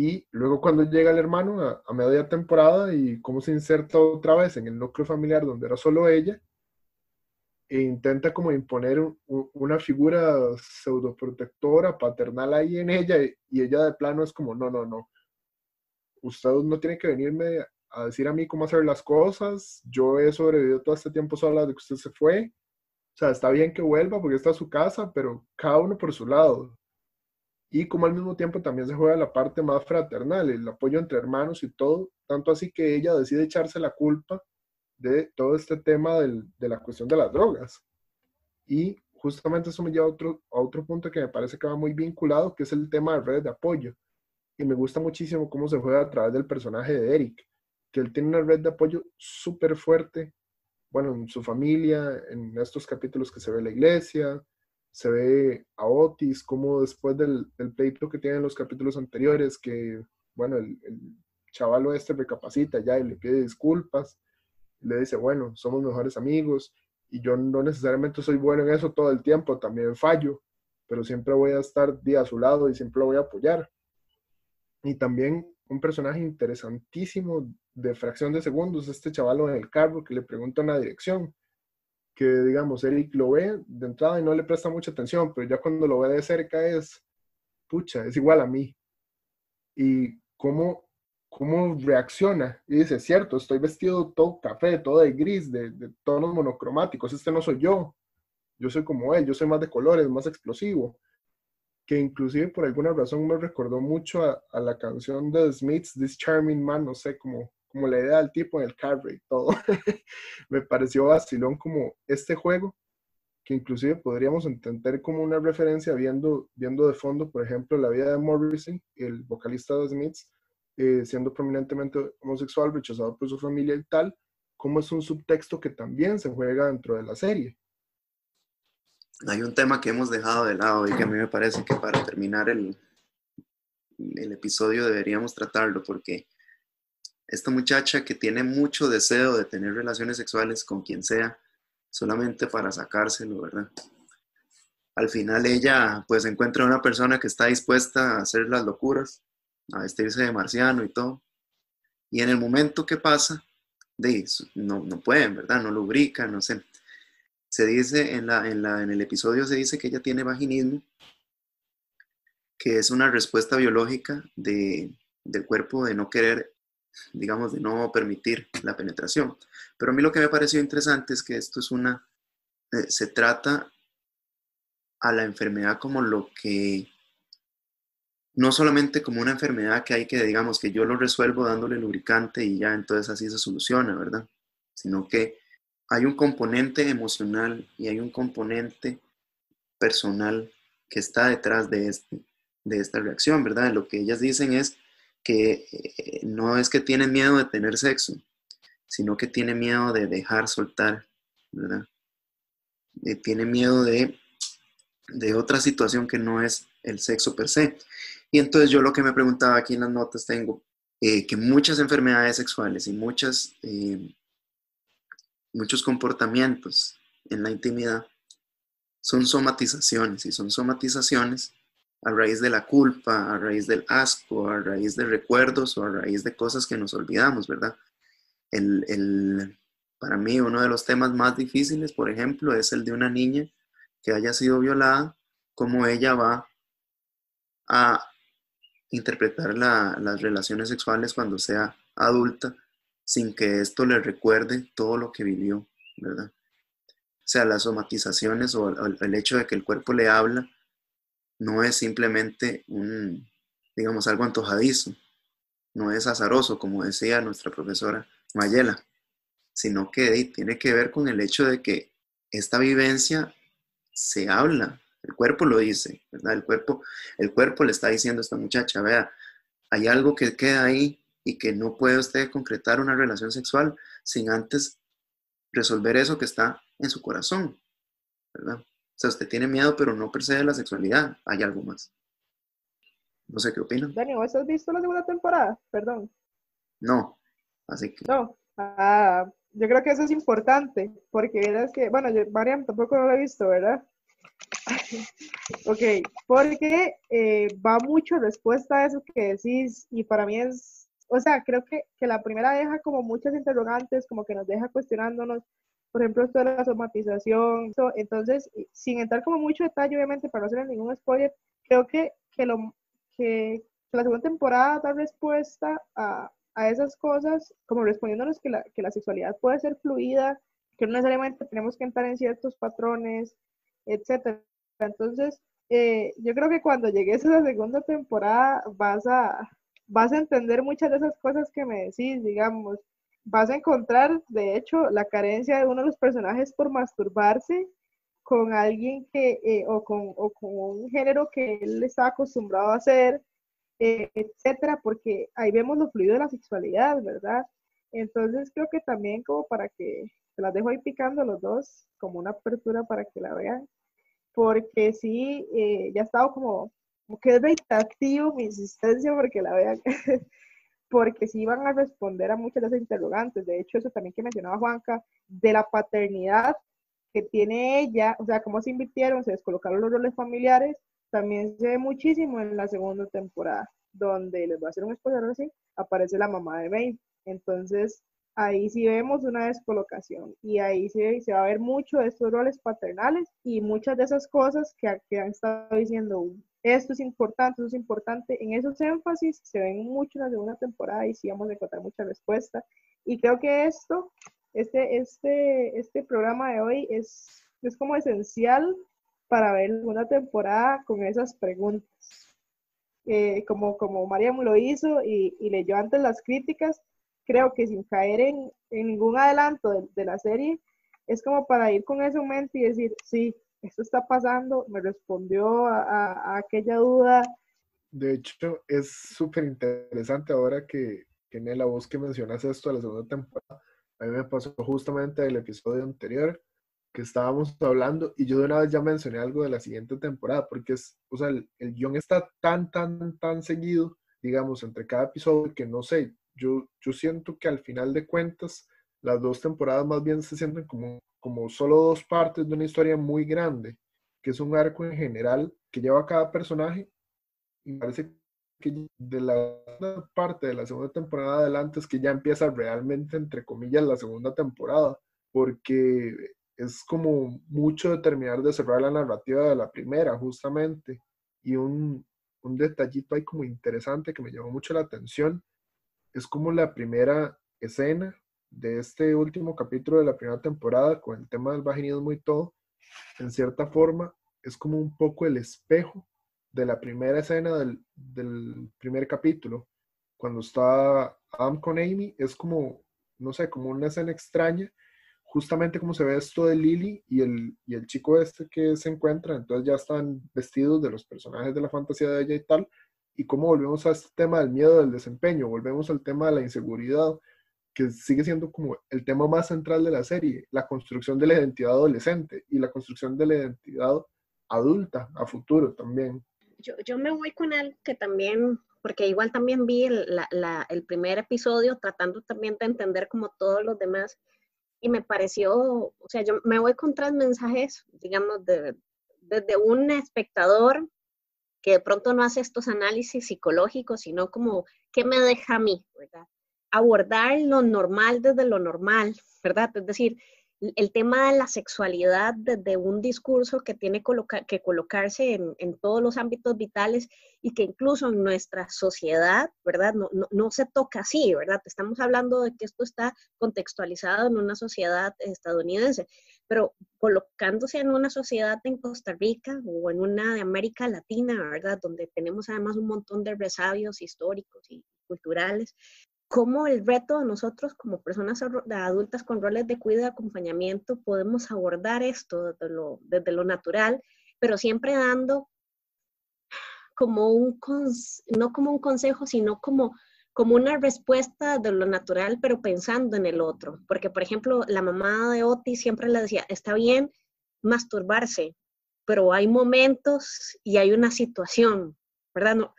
Y luego cuando llega el hermano a, a media temporada y cómo se inserta otra vez en el núcleo familiar donde era solo ella, e intenta como imponer una figura pseudoprotectora, paternal ahí en ella, y ella de plano es como, no, no, no, usted no tiene que venirme a decir a mí cómo hacer las cosas, yo he sobrevivido todo este tiempo sola de que usted se fue, o sea, está bien que vuelva porque está a su casa, pero cada uno por su lado. Y como al mismo tiempo también se juega la parte más fraternal, el apoyo entre hermanos y todo, tanto así que ella decide echarse la culpa de todo este tema de la cuestión de las drogas. Y justamente eso me lleva a otro, a otro punto que me parece que va muy vinculado, que es el tema de redes de apoyo. Y me gusta muchísimo cómo se juega a través del personaje de Eric, que él tiene una red de apoyo súper fuerte, bueno, en su familia, en estos capítulos que se ve la iglesia, se ve a Otis, como después del, del pleito que tiene en los capítulos anteriores, que, bueno, el, el chaval este recapacita ya y le pide disculpas, le dice, bueno, somos mejores amigos y yo no necesariamente soy bueno en eso todo el tiempo, también fallo, pero siempre voy a estar a su lado y siempre lo voy a apoyar. Y también un personaje interesantísimo de fracción de segundos, este chavalo en el carro que le pregunta una dirección, que digamos, Eric lo ve de entrada y no le presta mucha atención, pero ya cuando lo ve de cerca es, pucha, es igual a mí. Y cómo cómo reacciona y dice, cierto, estoy vestido todo café, todo de gris, de, tonos monocromáticos, este no soy yo, yo soy como él, yo soy más de colores, más explosivo, que inclusive por alguna razón me recordó mucho a, la canción de Smiths, This Charming Man, no sé, como, como la idea del tipo en el carry y todo. [laughs] me pareció vacilón como este juego, que inclusive podríamos entender como una referencia viendo, viendo de fondo, por ejemplo, la vida de Morrison, el vocalista de Smiths, eh, siendo prominentemente homosexual, rechazado por su familia y tal, como es un subtexto que también se juega dentro de la serie. Hay un tema que hemos dejado de lado y que a mí me parece que para terminar el, el episodio deberíamos tratarlo porque esta muchacha que tiene mucho deseo de tener relaciones sexuales con quien sea, solamente para sacárselo, ¿verdad? Al final ella pues encuentra una persona que está dispuesta a hacer las locuras a vestirse de marciano y todo. Y en el momento que pasa, de, no, no pueden, ¿verdad? No lubrican, no sé. se dice en, la, en, la, en el episodio, se dice que ella tiene vaginismo, que es una respuesta biológica de, del cuerpo de no querer, digamos, de no permitir la penetración. Pero a mí lo que me pareció interesante es que esto es una, eh, se trata a la enfermedad como lo que, no solamente como una enfermedad que hay que, digamos, que yo lo resuelvo dándole lubricante y ya entonces así se soluciona, ¿verdad? Sino que hay un componente emocional y hay un componente personal que está detrás de, este, de esta reacción, ¿verdad? Lo que ellas dicen es que eh, no es que tienen miedo de tener sexo, sino que tiene miedo de dejar soltar, ¿verdad? Eh, tiene miedo de, de otra situación que no es el sexo per se. Y entonces yo lo que me preguntaba aquí en las notas tengo, eh, que muchas enfermedades sexuales y muchas muchos comportamientos en la intimidad son somatizaciones y son somatizaciones a raíz de la culpa, a raíz del asco, a raíz de recuerdos o a raíz de cosas que nos olvidamos, ¿verdad? El, para mí uno de los temas más difíciles, por ejemplo, es el de una niña que haya sido violada, cómo ella va a interpretar las relaciones sexuales cuando sea adulta sin que esto le recuerde todo lo que vivió, ¿verdad? Sea, las somatizaciones o el hecho de que el cuerpo le habla no es simplemente un, digamos, algo antojadizo, no es azaroso, como decía nuestra profesora Mayela, sino que tiene que ver con el hecho de que esta vivencia se habla, el cuerpo lo dice, ¿verdad? El cuerpo, el cuerpo le está diciendo a esta muchacha, vea, hay algo que queda ahí y que no puede usted concretar una relación sexual sin antes resolver eso que está en su corazón, ¿verdad? O sea, usted tiene miedo, pero no percebe la sexualidad, hay algo más. No sé qué opinan. Dani, ¿vos has visto la segunda temporada? Perdón. No, así que. No, ah, yo creo que eso es importante, porque es que, bueno, yo, Mariam tampoco lo he visto, ¿verdad? [laughs] ok, porque eh, va mucho respuesta a eso que decís, y para mí es o sea, creo que, que, la primera deja como muchas interrogantes, como que nos deja cuestionándonos, por ejemplo, esto de la somatización. Entonces, sin entrar como mucho detalle, obviamente, para no hacer ningún spoiler, creo que, que, lo, que la segunda temporada da respuesta a, a esas cosas, como respondiéndonos que la, que la sexualidad puede ser fluida, que no necesariamente tenemos que entrar en ciertos patrones, etcétera. Entonces, eh, yo creo que cuando llegues a la segunda temporada vas a, vas a entender muchas de esas cosas que me decís, digamos. Vas a encontrar, de hecho, la carencia de uno de los personajes por masturbarse con alguien que, eh, o, con, o, con, un género que él está acostumbrado a hacer, eh, etcétera, porque ahí vemos lo fluido de la sexualidad, ¿verdad? Entonces creo que también como para que, se las dejo ahí picando los dos, como una apertura para que la vean, porque sí, eh, ya he estado como como que es activo mi insistencia porque la vean, [laughs] porque sí van a responder a muchas de esas interrogantes. De hecho, eso también que mencionaba Juanca, de la paternidad que tiene ella, o sea, cómo se invirtieron, se descolocaron los roles familiares, también se ve muchísimo en la segunda temporada, donde les voy a hacer un spoiler así, aparece la mamá de May. Entonces, ahí sí vemos una descolocación y ahí sí se va a ver mucho de estos roles paternales y muchas de esas cosas que, que han estado diciendo esto es importante, eso es importante. En esos énfasis se ven mucho en la segunda temporada y sí vamos a encontrar mucha respuesta. Y creo que esto, este, este, este programa de hoy es, es como esencial para ver la segunda temporada con esas preguntas. Eh, como, como Mariam lo hizo y, y, leyó antes las críticas, creo que sin caer en, en ningún adelanto de, de, la serie, es como para ir con eso en mente y decir, sí, esto está pasando, me respondió a, aquella duda. De hecho, es súper interesante ahora que, que la voz que mencionas esto de la segunda temporada. A mí me pasó justamente el episodio anterior que estábamos hablando y yo de una vez ya mencioné algo de la siguiente temporada, porque es, o sea, el, el guion está tan, tan, tan seguido, digamos, entre cada episodio que no sé, yo, yo siento que al final de cuentas las dos temporadas más bien se sienten como como solo dos partes de una historia muy grande, que es un arco en general que lleva a cada personaje. Y parece que de la parte de la segunda temporada adelante es que ya empieza realmente, entre comillas, la segunda temporada, porque es como mucho de terminar de cerrar la narrativa de la primera, justamente. Y un, un detallito ahí como interesante que me llamó mucho la atención es como la primera escena de este último capítulo de la primera temporada con el tema del vaginismo y todo, en cierta forma es como un poco el espejo de la primera escena del, del primer capítulo. Cuando está Adam con Amy, es como, no sé, como una escena extraña, justamente como se ve esto de Lily y el, y el chico este que se encuentra, entonces ya están vestidos de los personajes de la fantasía de ella y tal, y cómo volvemos a este tema del miedo del desempeño, volvemos al tema de la inseguridad, que sigue siendo como el tema más central de la serie, la construcción de la identidad adolescente y la construcción de la identidad adulta a futuro también. Yo, yo me voy con él que también, porque igual también vi el, la, la, el primer episodio tratando también de entender como todos los demás y me pareció, o sea, yo me voy con tres mensajes, digamos, de, desde un espectador que de pronto no hace estos análisis psicológicos, sino como, ¿qué me deja a mí? ¿verdad? Abordar lo normal desde lo normal, ¿verdad? Es decir, el tema de la sexualidad desde un discurso que tiene que colocarse en, todos los ámbitos vitales y que incluso en nuestra sociedad, ¿verdad? No, no, se toca así, ¿verdad? Estamos hablando de que esto está contextualizado en una sociedad estadounidense, pero colocándose en una sociedad en Costa Rica o en una de América Latina, ¿verdad? Donde tenemos además un montón de resabios históricos y culturales, cómo el reto de nosotros como personas adultas con roles de cuidado y acompañamiento podemos abordar esto desde lo, desde lo natural, pero siempre dando como un, no como un consejo, sino como, como una respuesta de lo natural, pero pensando en el otro. Porque, por ejemplo, la mamá de Oti siempre le decía, está bien masturbarse, pero hay momentos y hay una situación, ¿verdad? No,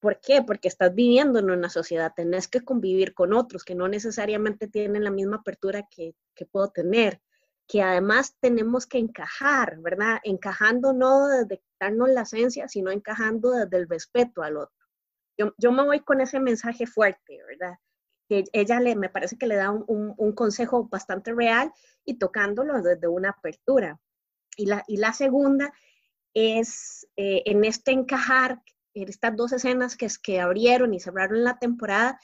¿Por qué? Porque estás viviendo en una sociedad, tenés que convivir con otros que no necesariamente tienen la misma apertura que, puedo tener, que además tenemos que encajar, ¿verdad? Encajando no desde quitarnos la esencia, sino encajando desde el respeto al otro. Yo, me voy con ese mensaje fuerte, ¿verdad? Que ella le, me parece que le da un, consejo bastante real y tocándolo desde una apertura. Y la, y la segunda es eh, en este encajar estas dos escenas que, que abrieron y cerraron la temporada,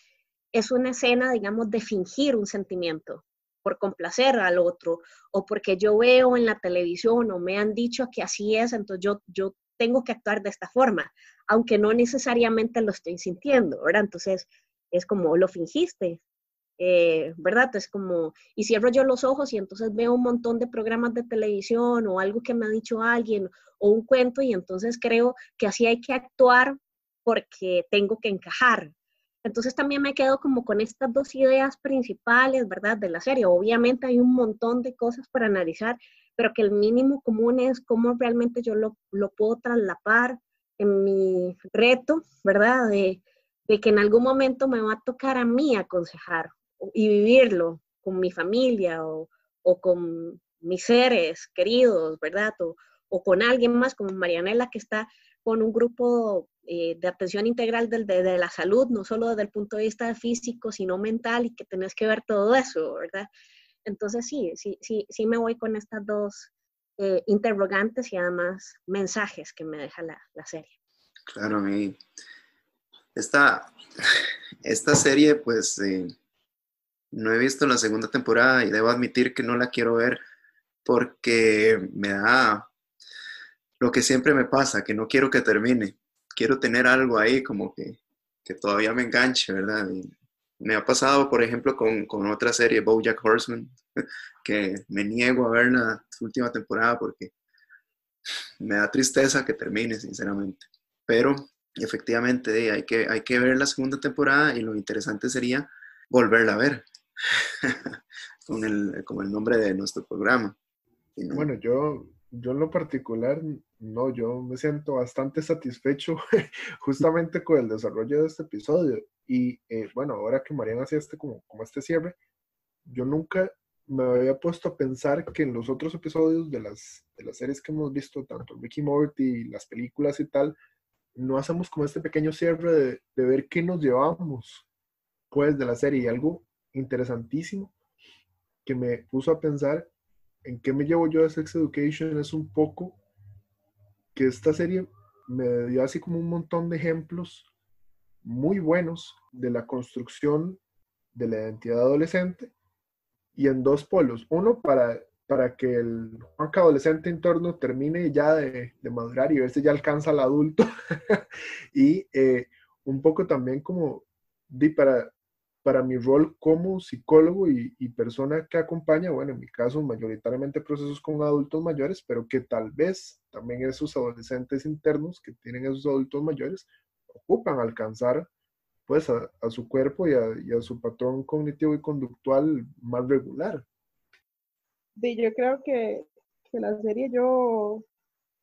es una escena, digamos, de fingir un sentimiento por complacer al otro o porque yo veo en la televisión o me han dicho que así es, entonces yo, yo tengo que actuar de esta forma, aunque no necesariamente lo estoy sintiendo, ¿verdad? Entonces es como lo fingiste, eh, ¿verdad? Es como, y cierro yo los ojos y entonces veo un montón de programas de televisión o algo que me ha dicho alguien o un cuento y entonces creo que así hay que actuar porque tengo que encajar. Entonces también me quedo como con estas dos ideas principales, ¿verdad? De la serie. Obviamente hay un montón de cosas para analizar, pero que el mínimo común es cómo realmente yo lo, lo puedo traslapar en mi reto, ¿verdad? De, de que en algún momento me va a tocar a mí aconsejar y vivirlo con mi familia o, o con mis seres queridos, ¿verdad? O, o, con alguien más como Marianela que está con un grupo eh, de atención integral de, de, la salud, no solo desde el punto de vista físico, sino mental y que tenés que ver todo eso, ¿verdad? Entonces sí, sí, sí, sí me voy con estas dos eh, interrogantes y además mensajes que me deja la, la serie. Claro, mí esta, [laughs] esta serie pues... Eh no he visto la segunda temporada y debo admitir que no la quiero ver porque me da lo que siempre me pasa, que no quiero que termine. Quiero tener algo ahí como que, todavía me enganche, ¿verdad? me ha pasado, por ejemplo, con, otra serie, Bojack Horseman, [laughs] que me niego a ver la última temporada porque me da tristeza que termine, sinceramente. Pero efectivamente hay que, hay que ver la segunda temporada y lo interesante sería volverla a ver. [laughs] con el, como el nombre de nuestro programa. Bueno, yo, yo en lo particular, no, yo me siento bastante satisfecho [laughs] justamente con el desarrollo de este episodio. Y eh, bueno, ahora que Mariana hacía este como, como este cierre, yo nunca me había puesto a pensar que en los otros episodios de las, de las series que hemos visto, tanto Ricky Morty, las películas y tal, no hacemos como este pequeño cierre de, de ver qué nos llevamos pues de la serie y algo interesantísimo que me puso a pensar en qué me llevo yo de Sex Education es un poco que esta serie me dio así como un montón de ejemplos muy buenos de la construcción de la identidad adolescente y en dos polos. Uno, para, para que el Juanca adolescente en torno termine ya de, madurar y ver si ya alcanza al adulto. [laughs] y eh, un poco también como di para, para mi rol como psicólogo y, persona que acompaña, bueno, en mi caso mayoritariamente procesos con adultos mayores, pero que tal vez también esos adolescentes internos que tienen esos adultos mayores ocupan alcanzar pues a, su cuerpo y a, su patrón cognitivo y conductual más regular. Sí, yo creo que, la serie yo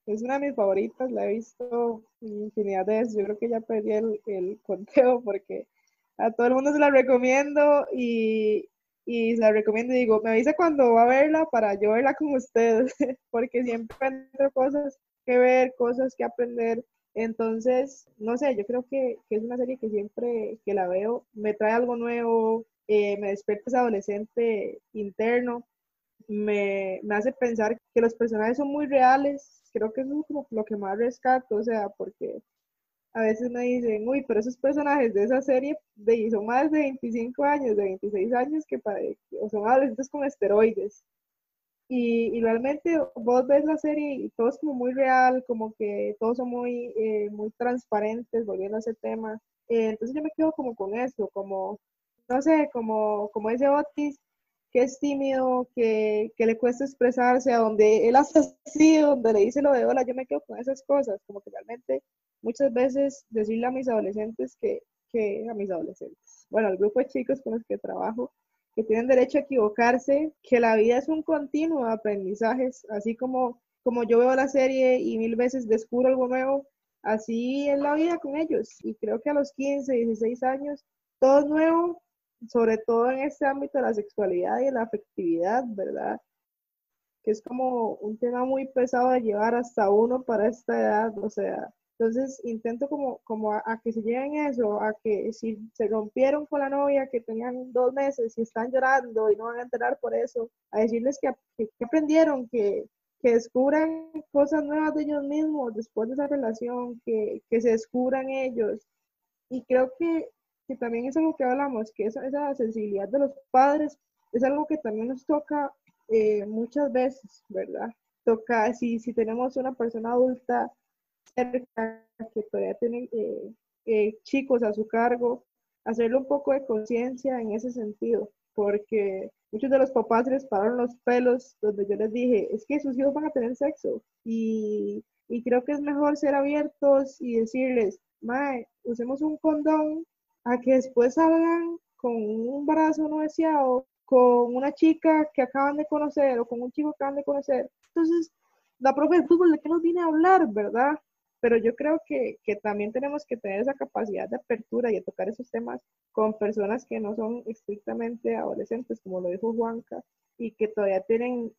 es una de mis favoritas, la he visto infinidad de veces, yo creo que ya perdí el conteo porque a todo el mundo se la recomiendo y, y se la recomiendo y digo, me avisa cuando va a verla para yo verla con ustedes, [laughs] porque siempre encuentro cosas que ver, cosas que aprender. Entonces, no sé, yo creo que, es una serie que siempre que la veo me trae algo nuevo, eh, me despierta ese adolescente interno, me, hace pensar que los personajes son muy reales, creo que eso es como lo que más rescato, o sea, porque a veces me dicen, uy, pero esos personajes de esa serie de, son más de 25 años, de 26 años, que o son adolescentes con esteroides. Y, realmente vos ves la serie y todo es como muy real, como que todos son muy, eh, muy transparentes, volviendo a ese tema. Eh, entonces yo me quedo como con eso, como, no sé, como, como ese Otis, que es tímido, que, que, le cuesta expresarse, a donde él hace así, donde le dice lo de hola, yo me quedo con esas cosas, como que realmente muchas veces decirle a mis adolescentes que, que a mis adolescentes, bueno, al grupo de chicos con los que trabajo, que tienen derecho a equivocarse, que la vida es un continuo de aprendizajes, así como, como yo veo la serie y mil veces descubro algo nuevo, así es la vida con ellos. Y creo que a los 15, 16 años, todo es nuevo, sobre todo en este ámbito de la sexualidad y de la afectividad, ¿verdad? Que es como un tema muy pesado de llevar hasta uno para esta edad, o sea, entonces intento como, como a, que se lleguen eso, a que si se rompieron con la novia que tenían dos meses y están llorando y no van a enterar por eso, a decirles que, aprendieron, que, que, descubran cosas nuevas de ellos mismos después de esa relación, que, que se descubran ellos. Y creo que, que, también es algo que hablamos, que esa, esa sensibilidad de los padres es algo que también nos toca eh, muchas veces, ¿verdad? Toca, si, si tenemos una persona adulta cerca, que todavía tienen eh, eh, chicos a su cargo, hacerle un poco de conciencia en ese sentido, porque muchos de los papás les pararon los pelos donde yo les dije, es que sus hijos van a tener sexo y, y creo que es mejor ser abiertos y decirles, mae, usemos un condón a que después salgan con un brazo no deseado, con una chica que acaban de conocer o con un chico que acaban de conocer. Entonces, la profe de fútbol, ¿de qué nos viene a hablar, verdad? Pero yo creo que, que, también tenemos que tener esa capacidad de apertura y de tocar esos temas con personas que no son estrictamente adolescentes, como lo dijo Juanca, y que todavía tienen,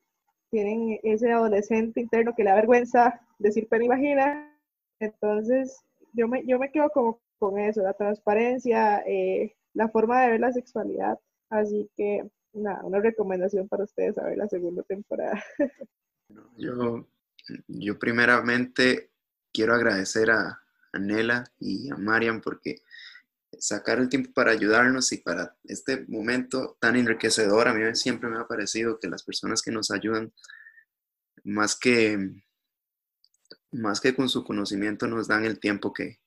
tienen ese adolescente interno que le da vergüenza decir pena y vagina. Entonces, yo me, yo me quedo como con eso, la transparencia, eh, la forma de ver la sexualidad. Así que, nada, una recomendación para ustedes a ver la segunda temporada. [laughs] Yo, yo primeramente quiero agradecer a, Nela y a Marian porque sacar el tiempo para ayudarnos y para este momento tan enriquecedor. A mí siempre me ha parecido que las personas que nos ayudan, más que, más que con su conocimiento, nos dan el tiempo que,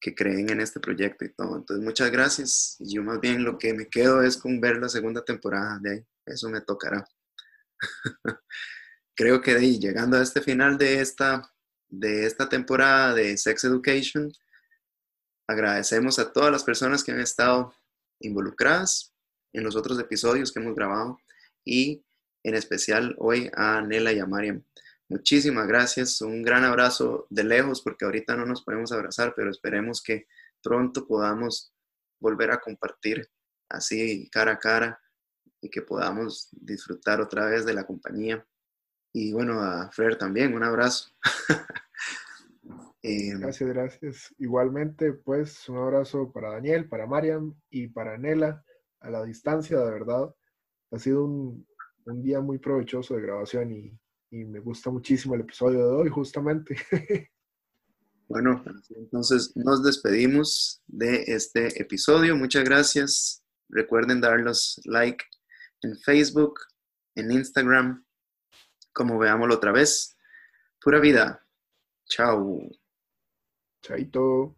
que creen en este proyecto y todo. Entonces, muchas gracias. Yo más bien lo que me quedo es con ver la segunda temporada de ahí. Eso me tocará. [laughs] Creo que de ahí, llegando a este final de esta de esta temporada de Sex Education. Agradecemos a todas las personas que han estado involucradas en los otros episodios que hemos grabado y en especial hoy a Nela y a Mariam. Muchísimas gracias, un gran abrazo de lejos porque ahorita no nos podemos abrazar, pero esperemos que pronto podamos volver a compartir así cara a cara y que podamos disfrutar otra vez de la compañía y bueno, a Fer también, un abrazo. [laughs] Em, gracias, gracias. Igualmente, pues un abrazo para Daniel, para Mariam y para Nela a la distancia, de verdad. Ha sido un, un día muy provechoso de grabación y, y me gusta muchísimo el episodio de hoy, justamente. [laughs] Bueno, entonces nos despedimos de este episodio. Muchas gracias. Recuerden darnos like en Facebook, en Instagram, como veámoslo otra vez. Pura vida. Chao. Chaito.